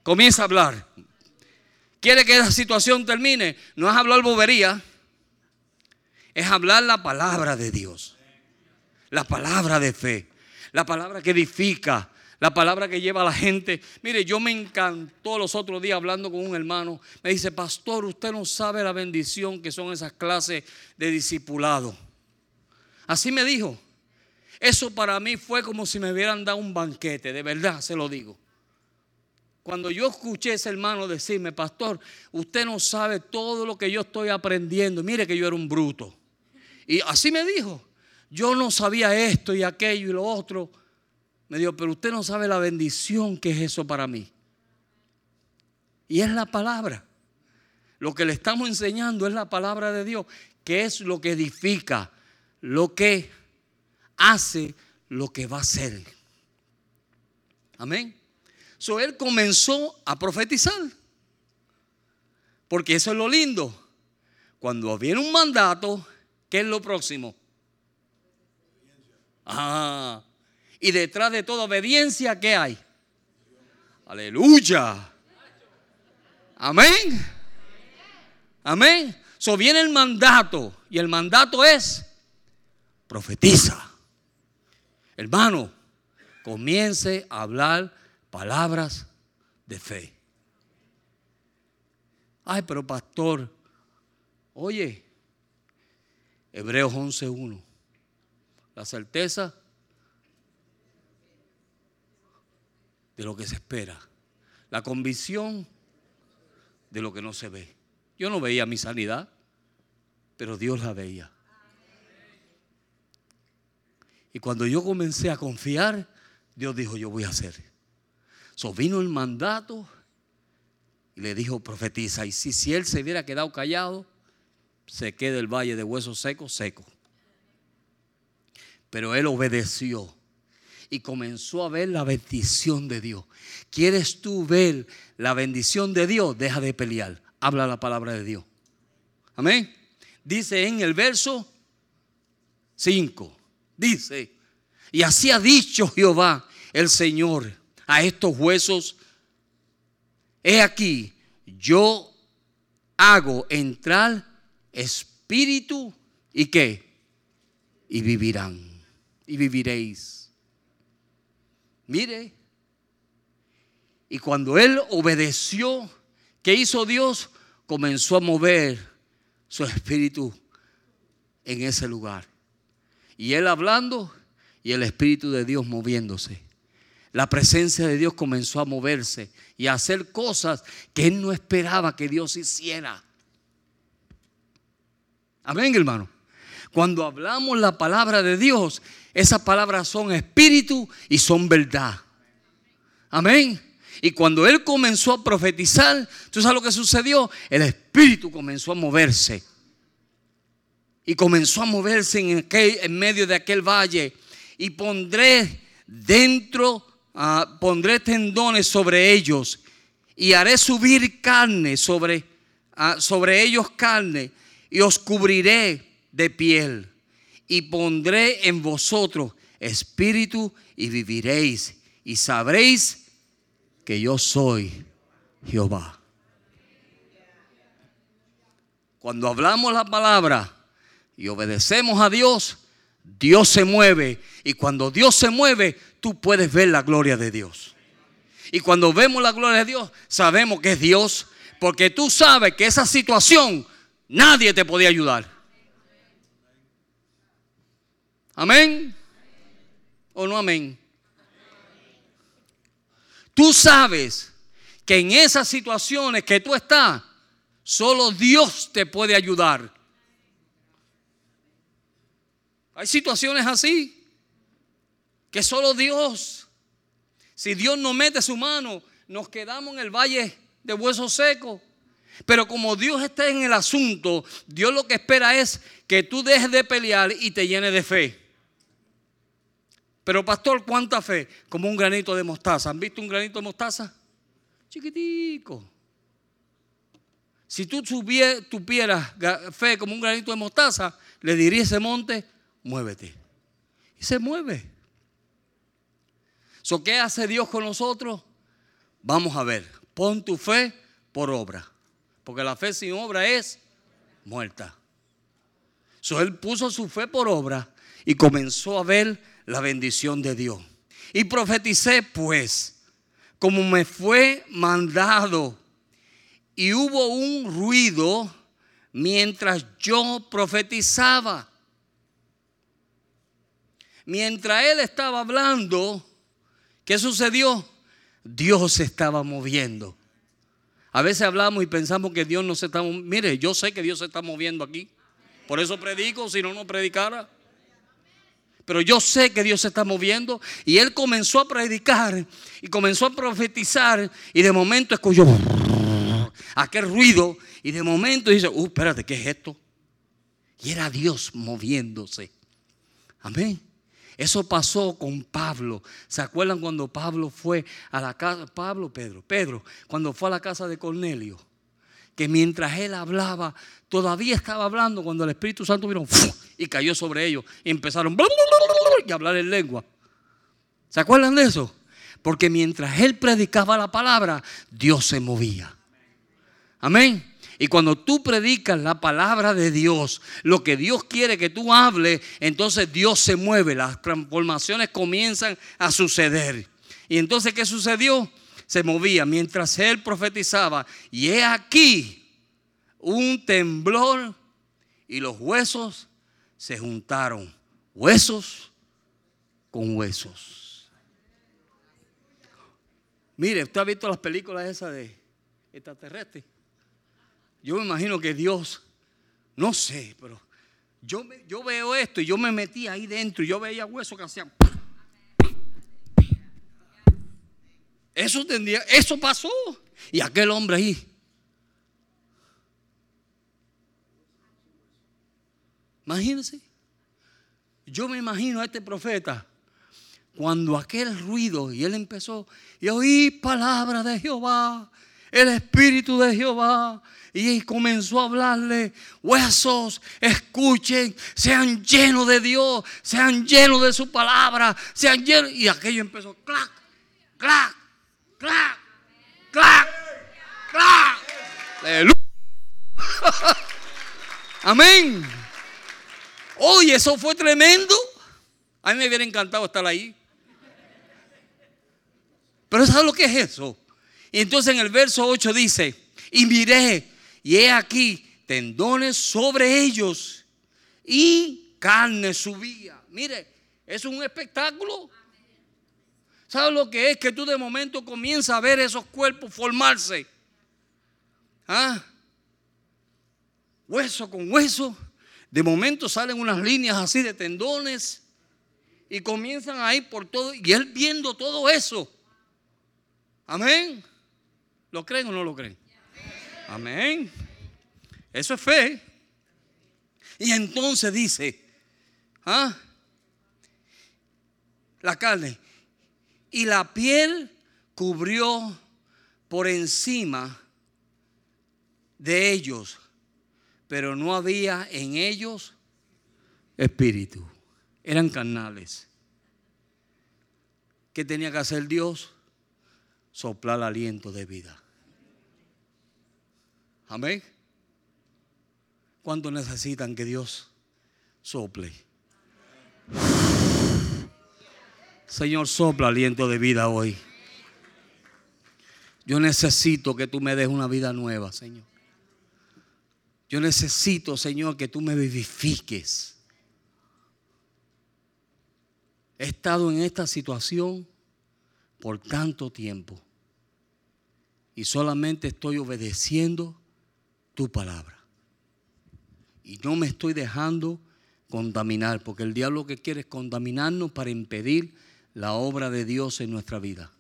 Comienza a hablar. ¿Quiere que esa situación termine? No es hablar bobería, es hablar la palabra de Dios. La palabra de fe. La palabra que edifica. La palabra que lleva a la gente. Mire, yo me encantó los otros días hablando con un hermano. Me dice, pastor, usted no sabe la bendición que son esas clases de discipulado. Así me dijo. Eso para mí fue como si me hubieran dado un banquete, de verdad se lo digo. Cuando yo escuché a ese hermano decirme, pastor, usted no sabe todo lo que yo estoy aprendiendo. Mire que yo era un bruto. Y así me dijo, yo no sabía esto y aquello y lo otro. Me dijo, pero usted no sabe la bendición que es eso para mí. Y es la palabra. Lo que le estamos enseñando es la palabra de Dios, que es lo que edifica, lo que hace, lo que va a ser. Amén. So él comenzó a profetizar. Porque eso es lo lindo. Cuando viene un mandato, ¿qué es lo próximo? Ah, y detrás de toda obediencia, ¿qué hay? Aleluya. Amén. Amén. So viene el mandato y el mandato es profetiza. Hermano, comience a hablar palabras de fe. Ay, pero pastor, oye, Hebreos 11.1, la certeza de lo que se espera, la convicción de lo que no se ve. Yo no veía mi sanidad, pero Dios la veía. Y cuando yo comencé a confiar, Dios dijo, yo voy a hacer. So vino el mandato y le dijo, profetiza. Y si, si él se hubiera quedado callado, se queda el valle de huesos secos, seco. Pero él obedeció y comenzó a ver la bendición de Dios. ¿Quieres tú ver la bendición de Dios? Deja de pelear. Habla la palabra de Dios. Amén. Dice en el verso 5. Dice, y así ha dicho Jehová el Señor a estos huesos, he aquí, yo hago entrar espíritu y qué, y vivirán, y viviréis. Mire, y cuando él obedeció, ¿qué hizo Dios? Comenzó a mover su espíritu en ese lugar. Y él hablando y el Espíritu de Dios moviéndose. La presencia de Dios comenzó a moverse y a hacer cosas que él no esperaba que Dios hiciera. Amén, hermano. Cuando hablamos la palabra de Dios, esas palabras son espíritu y son verdad. Amén. Y cuando él comenzó a profetizar, ¿tú sabes lo que sucedió? El espíritu comenzó a moverse y comenzó a moverse en, en medio de aquel valle. Y pondré dentro, ah, pondré tendones sobre ellos y haré subir carne sobre, ah, sobre ellos carne y os cubriré de piel y pondré en vosotros espíritu y viviréis y sabréis que yo soy Jehová. Cuando hablamos la palabra, y obedecemos a Dios, Dios se mueve. Y cuando Dios se mueve, tú puedes ver la gloria de Dios. Y cuando vemos la gloria de Dios, sabemos que es Dios. Porque tú sabes que esa situación nadie te podía ayudar. Amén. ¿O no amén? Tú sabes que en esas situaciones que tú estás, solo Dios te puede ayudar. Hay situaciones así que solo Dios, si Dios no mete su mano, nos quedamos en el valle de huesos secos. Pero como Dios está en el asunto, Dios lo que espera es que tú dejes de pelear y te llenes de fe. Pero pastor, ¿cuánta fe? Como un granito de mostaza. ¿Han visto un granito de mostaza? Chiquitico. Si tú tuvieras fe como un granito de mostaza, le diría ese monte, muévete. Y se mueve. So, ¿Qué hace Dios con nosotros? Vamos a ver. Pon tu fe por obra. Porque la fe sin obra es muerta. So, él puso su fe por obra y comenzó a ver la bendición de Dios. Y profeticé pues, como me fue mandado. Y hubo un ruido mientras yo profetizaba Mientras él estaba hablando, ¿qué sucedió? Dios se estaba moviendo. A veces hablamos y pensamos que Dios no se está moviendo. Mire, yo sé que Dios se está moviendo aquí. Por eso predico, si no, no predicara. Pero yo sé que Dios se está moviendo. Y él comenzó a predicar y comenzó a profetizar. Y de momento escuchó aquel ruido. Y de momento dice, uh, espérate, ¿qué es esto? Y era Dios moviéndose. Amén. Eso pasó con Pablo. ¿Se acuerdan cuando Pablo fue a la casa? Pablo, Pedro, Pedro, cuando fue a la casa de Cornelio. Que mientras él hablaba, todavía estaba hablando cuando el Espíritu Santo vino y cayó sobre ellos. Y empezaron a hablar en lengua. ¿Se acuerdan de eso? Porque mientras él predicaba la palabra, Dios se movía. Amén. Y cuando tú predicas la palabra de Dios, lo que Dios quiere que tú hables, entonces Dios se mueve, las transformaciones comienzan a suceder. Y entonces, ¿qué sucedió? Se movía mientras él profetizaba. Y he aquí un temblor y los huesos se juntaron. Huesos con huesos. Mire, usted ha visto las películas esas de extraterrestres. Yo me imagino que Dios, no sé, pero yo, yo veo esto y yo me metí ahí dentro y yo veía huesos que hacían. Eso tendría, eso pasó. Y aquel hombre ahí. Imagínense. Yo me imagino a este profeta cuando aquel ruido y él empezó y oí palabra de Jehová, el espíritu de Jehová y comenzó a hablarle, huesos, escuchen, sean llenos de Dios, sean llenos de su palabra, sean llenos. Y aquello empezó, clac, clac, clac, clac, clac. Aleluya. *laughs* Amén. Oye, eso fue tremendo. A mí me hubiera encantado estar ahí. Pero ¿sabes lo que es eso? Y entonces en el verso 8 dice, y miré y he aquí tendones sobre ellos y carne subía. Mire, es un espectáculo. ¿Sabes lo que es? Que tú de momento comienzas a ver esos cuerpos formarse. ¿Ah? Hueso con hueso. De momento salen unas líneas así de tendones y comienzan a ir por todo. Y él viendo todo eso. Amén. ¿Lo creen o no lo creen? Amén. Eso es fe. Y entonces dice, ¿ah? La carne. Y la piel cubrió por encima de ellos, pero no había en ellos espíritu. Eran carnales. ¿Qué tenía que hacer Dios? Soplar aliento de vida. Amén. ¿Cuánto necesitan que Dios sople? Señor, sopla aliento de vida hoy. Yo necesito que tú me des una vida nueva, Señor. Yo necesito, Señor, que tú me vivifiques. He estado en esta situación por tanto tiempo y solamente estoy obedeciendo tu palabra. Y no me estoy dejando contaminar, porque el diablo lo que quiere es contaminarnos para impedir la obra de Dios en nuestra vida.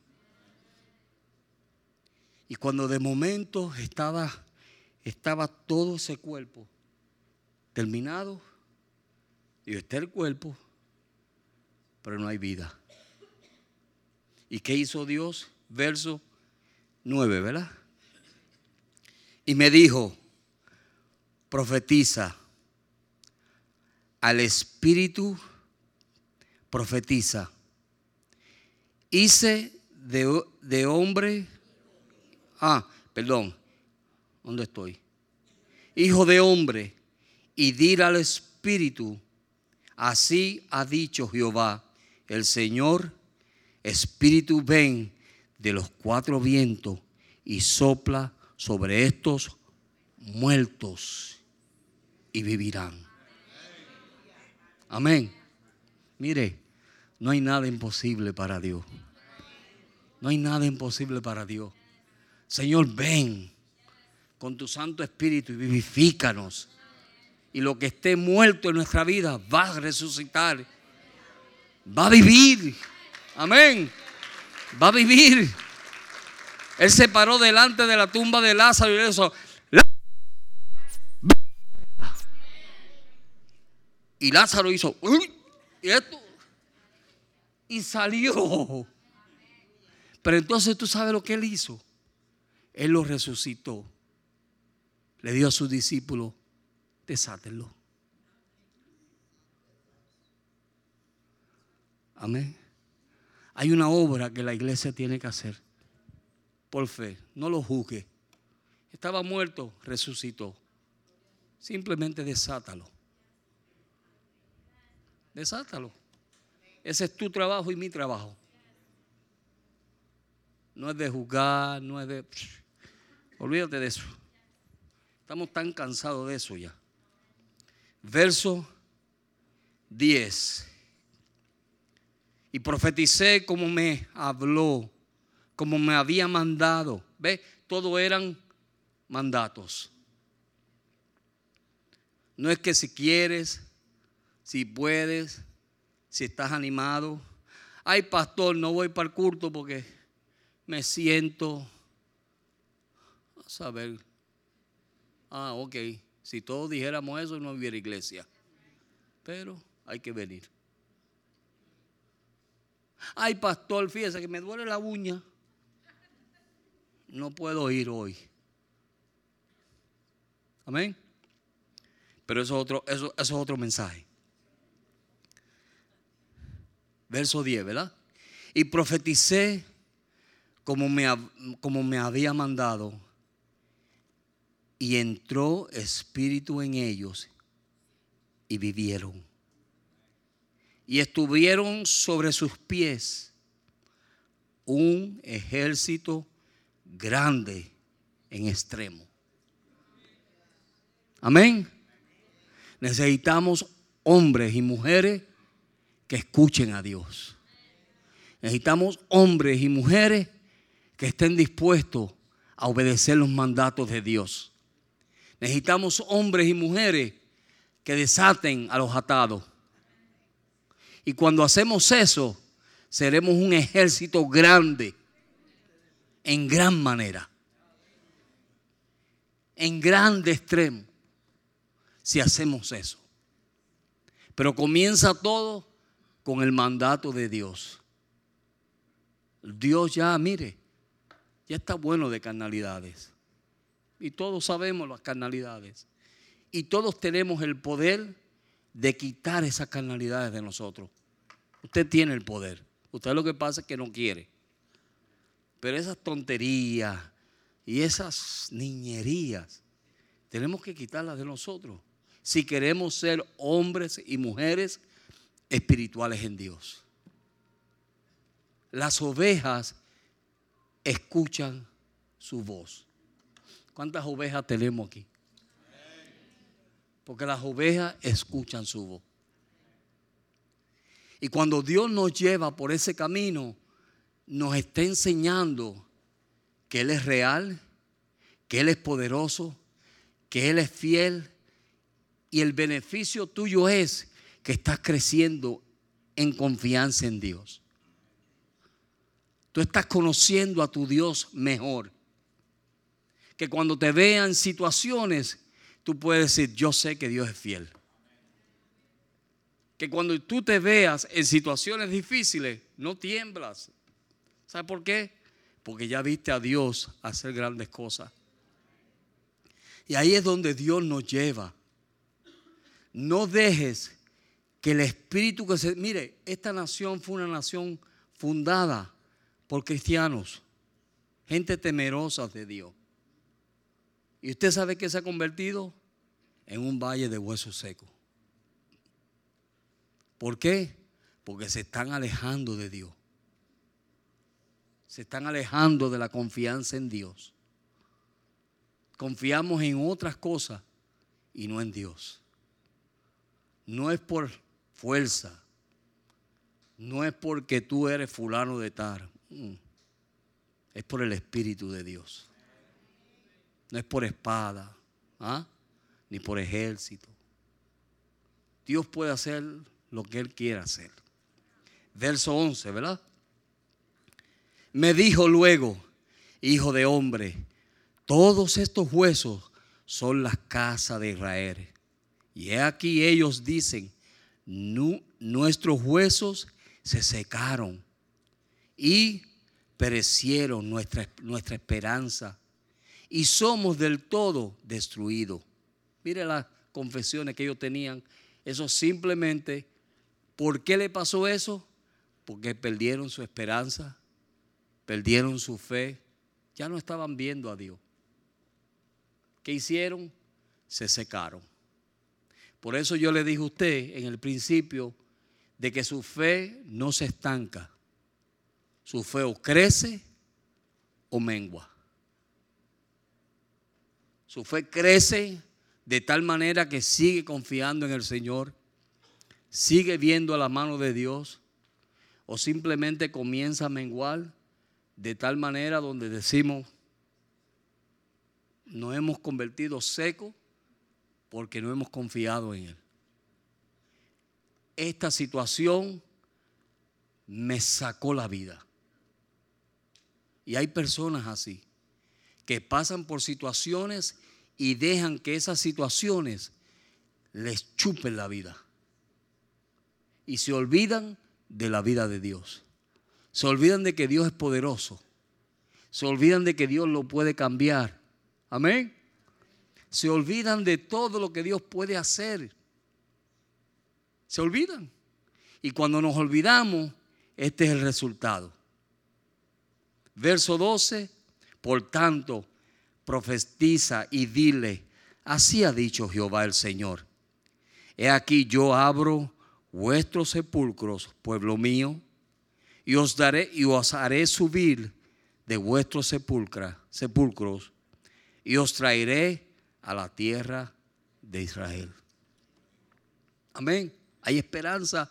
Y cuando de momento estaba, estaba todo ese cuerpo terminado, y está el cuerpo, pero no hay vida. ¿Y qué hizo Dios? Verso 9, ¿verdad? Y me dijo, profetiza, al espíritu profetiza. Hice de, de hombre, ah, perdón, ¿dónde estoy? Hijo de hombre, y dir al espíritu, así ha dicho Jehová, el Señor, espíritu ven de los cuatro vientos y sopla sobre estos muertos y vivirán. Amén. Mire, No hay nada imposible para Dios. No hay nada imposible para Dios. Señor, ven con tu Santo Espíritu y vivifícanos. Y lo que esté muerto en nuestra vida va a resucitar. Va a vivir. Amén. Va a vivir. Él se paró delante de la tumba de Lázaro y le y Lázaro hizo, y esto, y salió. Pero entonces tú sabes lo que él hizo. Él lo resucitó. Le dio a sus discípulos, desátenlo. Amén. Hay una obra que la iglesia tiene que hacer por fe. No lo juzgue. Estaba muerto, resucitó. Simplemente desátalo. Desátalo. Ese es tu trabajo y mi trabajo. No es de juzgar, no es de... Olvídate de eso. Estamos tan cansados de eso ya. Verso 10. Y profeticé como me habló, como me había mandado. ¿Ve? Todo eran mandatos. No es que si quieres, si puedes, si estás animado. Ay, pastor, no voy para el culto porque me siento a saber. Ah, ok. Si todos dijéramos eso, no hubiera iglesia. Pero hay que venir. Ay, pastor, fíjese que me duele la uña. No puedo ir hoy. Amén. Pero eso es otro, eso, eso es otro mensaje. Verso 10, ¿verdad? Y profeticé como me, como me había mandado. Y entró espíritu en ellos y vivieron y estuvieron sobre sus pies un ejército grande en extremo. Amén. Necesitamos hombres y mujeres que escuchen a Dios. Necesitamos hombres y mujeres que estén dispuestos a obedecer los mandatos de Dios. Necesitamos hombres y mujeres que desaten a los atados. Y cuando hacemos eso, seremos un ejército grande, en gran manera, en grande extremo, si hacemos eso. Pero comienza todo con el mandato de Dios. Dios ya, mire, ya está bueno de carnalidades. Y todos sabemos las carnalidades. Y todos tenemos el poder de quitar esas carnalidades de nosotros. Usted tiene el poder. Usted lo que pasa es que no quiere. Pero esas tonterías y esas niñerías tenemos que quitarlas de nosotros si queremos ser hombres y mujeres espirituales en Dios. Las ovejas escuchan su voz. ¿Cuántas ovejas tenemos aquí? Porque las ovejas escuchan su voz. Y cuando Dios nos lleva por ese camino, nos está enseñando que Él es real, que Él es poderoso, que Él es fiel. Y el beneficio tuyo es que estás creciendo en confianza en Dios. Tú estás conociendo a tu Dios mejor. Que cuando te vean situaciones tú puedes decir, yo sé que Dios es fiel. Que cuando tú te veas en situaciones difíciles, no tiemblas. ¿Sabes por qué? Porque ya viste a Dios hacer grandes cosas. Y ahí es donde Dios nos lleva. No dejes que el espíritu que se... Mire, esta nación fue una nación fundada por cristianos, gente temerosa de Dios. ¿Y usted sabe que se ha convertido? En un valle de huesos secos. ¿Por qué? Porque se están alejando de Dios. Se están alejando de la confianza en Dios. Confiamos en otras cosas y no en Dios. No es por fuerza, no es porque tú eres fulano de tar, mm. es por el Espíritu de Dios. No es por espada, ¿ah? ni por ejército. Dios puede hacer lo que Él quiera hacer. Verso 11, ¿verdad? Me dijo luego, hijo de hombre, todos estos huesos son las casas de Israel. Y he aquí ellos dicen, nuestros huesos se secaron y perecieron nuestra, nuestra esperanza y somos del todo destruidos. Mire las confesiones que ellos tenían. Eso simplemente, ¿por qué le pasó eso? Porque perdieron su esperanza, perdieron su fe, ya no estaban viendo a Dios. ¿Qué hicieron? Se secaron. Por eso yo le dije a usted en el principio de que su fe no se estanca. Su fe o crece o mengua. Su fe crece de tal manera que sigue confiando en el Señor, sigue viendo a la mano de Dios o simplemente comienza a menguar de tal manera donde decimos, nos hemos convertido secos porque no hemos confiado en Él. Esta situación me sacó la vida. Y hay personas así, que pasan por situaciones y dejan que esas situaciones les chupen la vida. Y se olvidan de la vida de Dios. Se olvidan de que Dios es poderoso. Se olvidan de que Dios lo puede cambiar. Amén se olvidan de todo lo que Dios puede hacer. Se olvidan. Y cuando nos olvidamos, este es el resultado. Verso 12, por tanto, profetiza y dile, así ha dicho Jehová el Señor. He aquí yo abro vuestros sepulcros, pueblo mío, y os daré y os haré subir de vuestros sepulcros y os traeré a la tierra de Israel. Amén. Hay esperanza.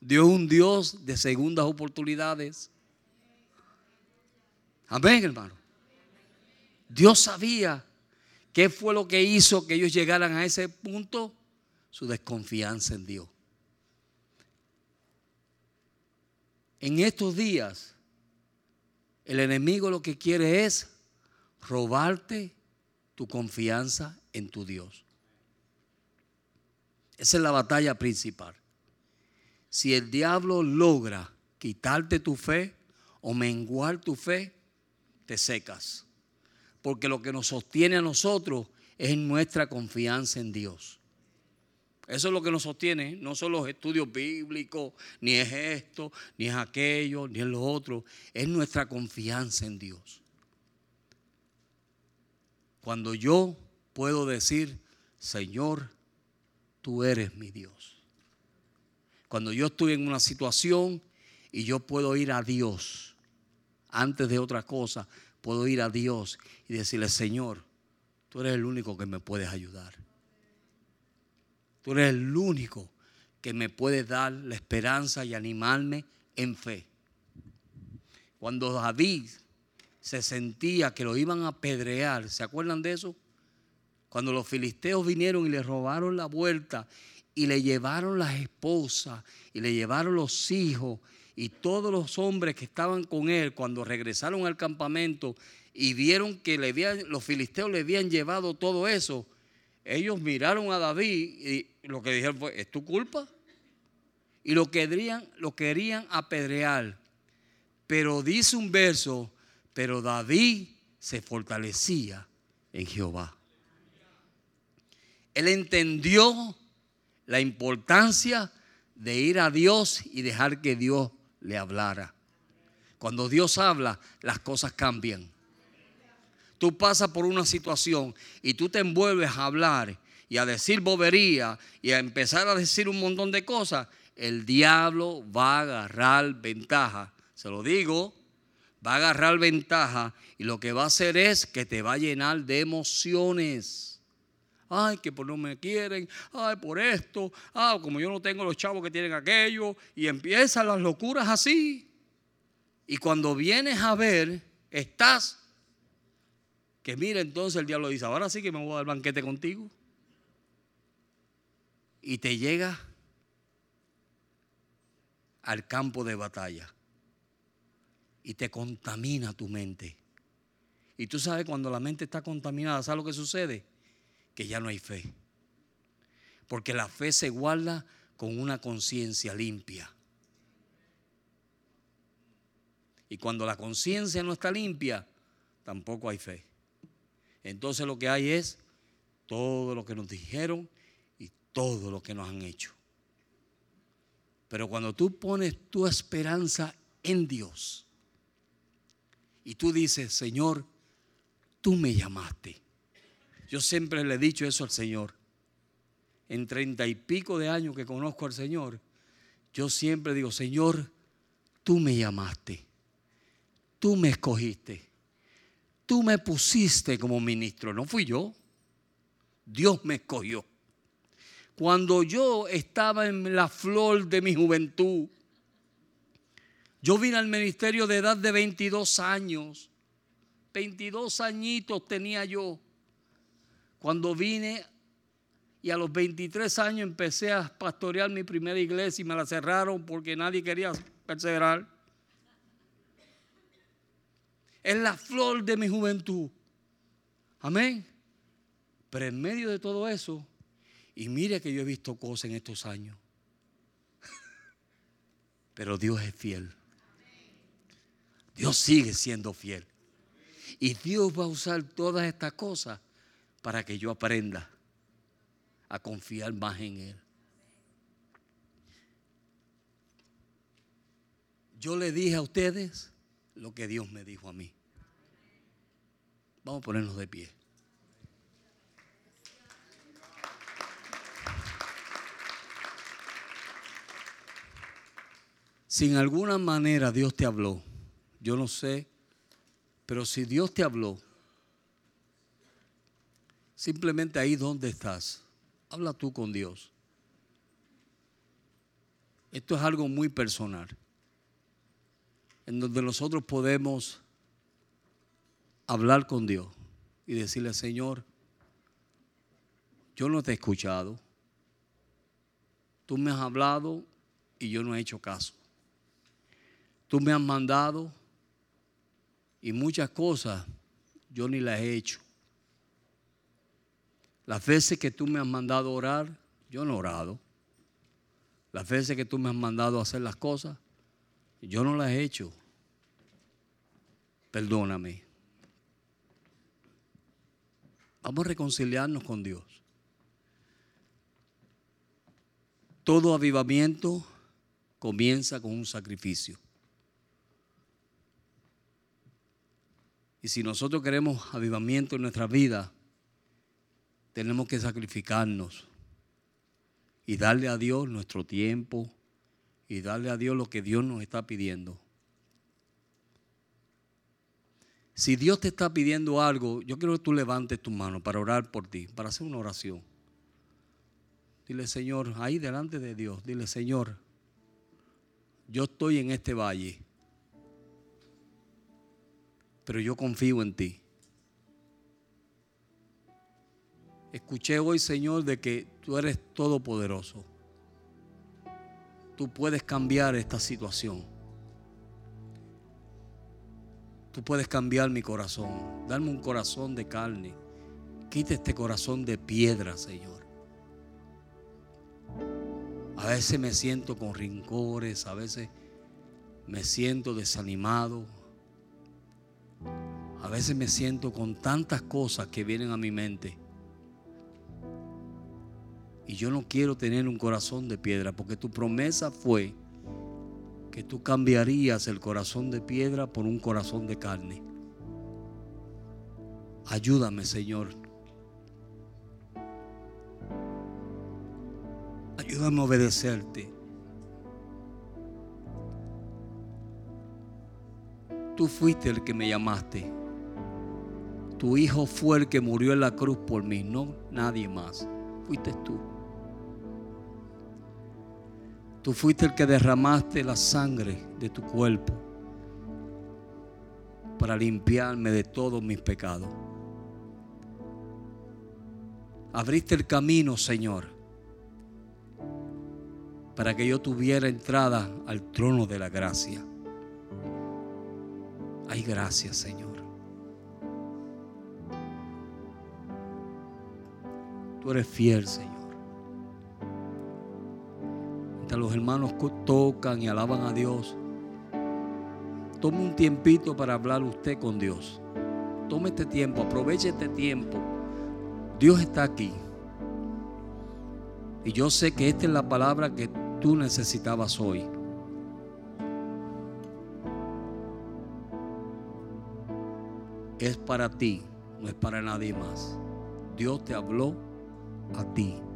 Dios es un Dios de segundas oportunidades. Amén, hermano. Dios sabía qué fue lo que hizo que ellos llegaran a ese punto. Su desconfianza en Dios. En estos días, el enemigo lo que quiere es robarte tu confianza en tu Dios. Esa es la batalla principal. Si el diablo logra quitarte tu fe o menguar tu fe, te secas. Porque lo que nos sostiene a nosotros es nuestra confianza en Dios. Eso es lo que nos sostiene, no son los estudios bíblicos, ni es esto, ni es aquello, ni es lo otro. Es nuestra confianza en Dios. Cuando yo puedo decir, Señor, tú eres mi Dios. Cuando yo estoy en una situación y yo puedo ir a Dios, antes de otra cosa, puedo ir a Dios y decirle, Señor, tú eres el único que me puedes ayudar. Tú eres el único que me puede dar la esperanza y animarme en fe. Cuando David se sentía que lo iban a apedrear. ¿Se acuerdan de eso? Cuando los filisteos vinieron y le robaron la vuelta y le llevaron las esposas y le llevaron los hijos y todos los hombres que estaban con él cuando regresaron al campamento y vieron que le los filisteos le habían llevado todo eso, ellos miraron a David y lo que dijeron fue, ¿es tu culpa? Y lo querían, lo querían apedrear. Pero dice un verso pero David se fortalecía en Jehová. Él entendió la importancia de ir a Dios y dejar que Dios le hablara. Cuando Dios habla, las cosas cambian. Tú pasas por una situación y tú te envuelves a hablar y a decir bobería y a empezar a decir un montón de cosas, el diablo va a agarrar ventaja. Se lo digo va a agarrar ventaja y lo que va a hacer es que te va a llenar de emociones. Ay, que por no me quieren, ay, por esto, ah, como yo no tengo los chavos que tienen aquello, y empiezan las locuras así. Y cuando vienes a ver, estás, que mira entonces el diablo dice, ahora sí que me voy a dar banquete contigo. Y te llega al campo de batalla y te contamina tu mente. Y tú sabes cuando la mente está contaminada, ¿sabes lo que sucede? Que ya no hay fe. Porque la fe se guarda con una conciencia limpia. Y cuando la conciencia no está limpia, tampoco hay fe. Entonces lo que hay es todo lo que nos dijeron y todo lo que nos han hecho. Pero cuando tú pones tu esperanza en Dios y tú dices, Señor, tú me llamaste. Yo siempre le he dicho eso al Señor. En treinta y pico de años que conozco al Señor, yo siempre digo, Señor, tú me llamaste. Tú me escogiste. Tú me pusiste como ministro. No fui yo. Dios me escogió. Cuando yo estaba en la flor de mi juventud, yo vine al ministerio de edad de 22 años. 22 añitos tenía yo. Cuando vine y a los 23 años empecé a pastorear mi primera iglesia y me la cerraron porque nadie quería perseverar. Es la flor de mi juventud. Amén. Pero en medio de todo eso, y mire que yo he visto cosas en estos años. *laughs* Pero Dios es fiel. Dios sigue siendo fiel. Y Dios va a usar todas estas cosas para que yo aprenda a confiar más en Él. Yo le dije a ustedes lo que Dios me dijo a mí. Vamos a ponernos de pie. Si en alguna manera Dios te habló, yo no sé, pero si Dios te habló, simplemente ahí donde estás, habla tú con Dios. Esto es algo muy personal, en donde nosotros podemos hablar con Dios y decirle, Señor, yo no te he escuchado, tú me has hablado y yo no he hecho caso. Tú me has mandado y muchas cosas yo ni las he hecho. Las veces que tú me has mandado orar, yo no he orado. Las veces que tú me has mandado hacer las cosas, yo no las he hecho. Perdóname. Vamos a reconciliarnos con Dios. Todo avivamiento comienza con un sacrificio. Y si nosotros queremos avivamiento en nuestra vida, tenemos que sacrificarnos y darle a Dios nuestro tiempo y darle a Dios lo que Dios nos está pidiendo. Si Dios te está pidiendo algo, yo quiero que tú levantes tu mano para orar por ti, para hacer una oración. Dile, Señor, ahí delante de Dios, dile, Señor, yo estoy en este valle pero yo confío en ti. Escuché hoy, Señor, de que tú eres todopoderoso. Tú puedes cambiar esta situación. Tú puedes cambiar mi corazón. Darme un corazón de carne. Quita este corazón de piedra, Señor. A veces me siento con rincores, a veces me siento desanimado, a veces me siento con tantas cosas que vienen a mi mente. Y yo no quiero tener un corazón de piedra, porque tu promesa fue que tú cambiarías el corazón de piedra por un corazón de carne. Ayúdame, Señor. Ayúdame a obedecerte. Tú fuiste el que me llamaste. Tu hijo fue el que murió en la cruz por mí, no nadie más. Fuiste tú. Tú fuiste el que derramaste la sangre de tu cuerpo para limpiarme de todos mis pecados. Abriste el camino, Señor, para que yo tuviera entrada al trono de la gracia. Ay, gracias, Señor. Tú eres fiel, Señor. Mientras los hermanos tocan y alaban a Dios, tome un tiempito para hablar usted con Dios. Tome este tiempo, aproveche este tiempo. Dios está aquí. Y yo sé que esta es la palabra que tú necesitabas hoy. Es para ti, no es para nadie más. Dios te habló a ti.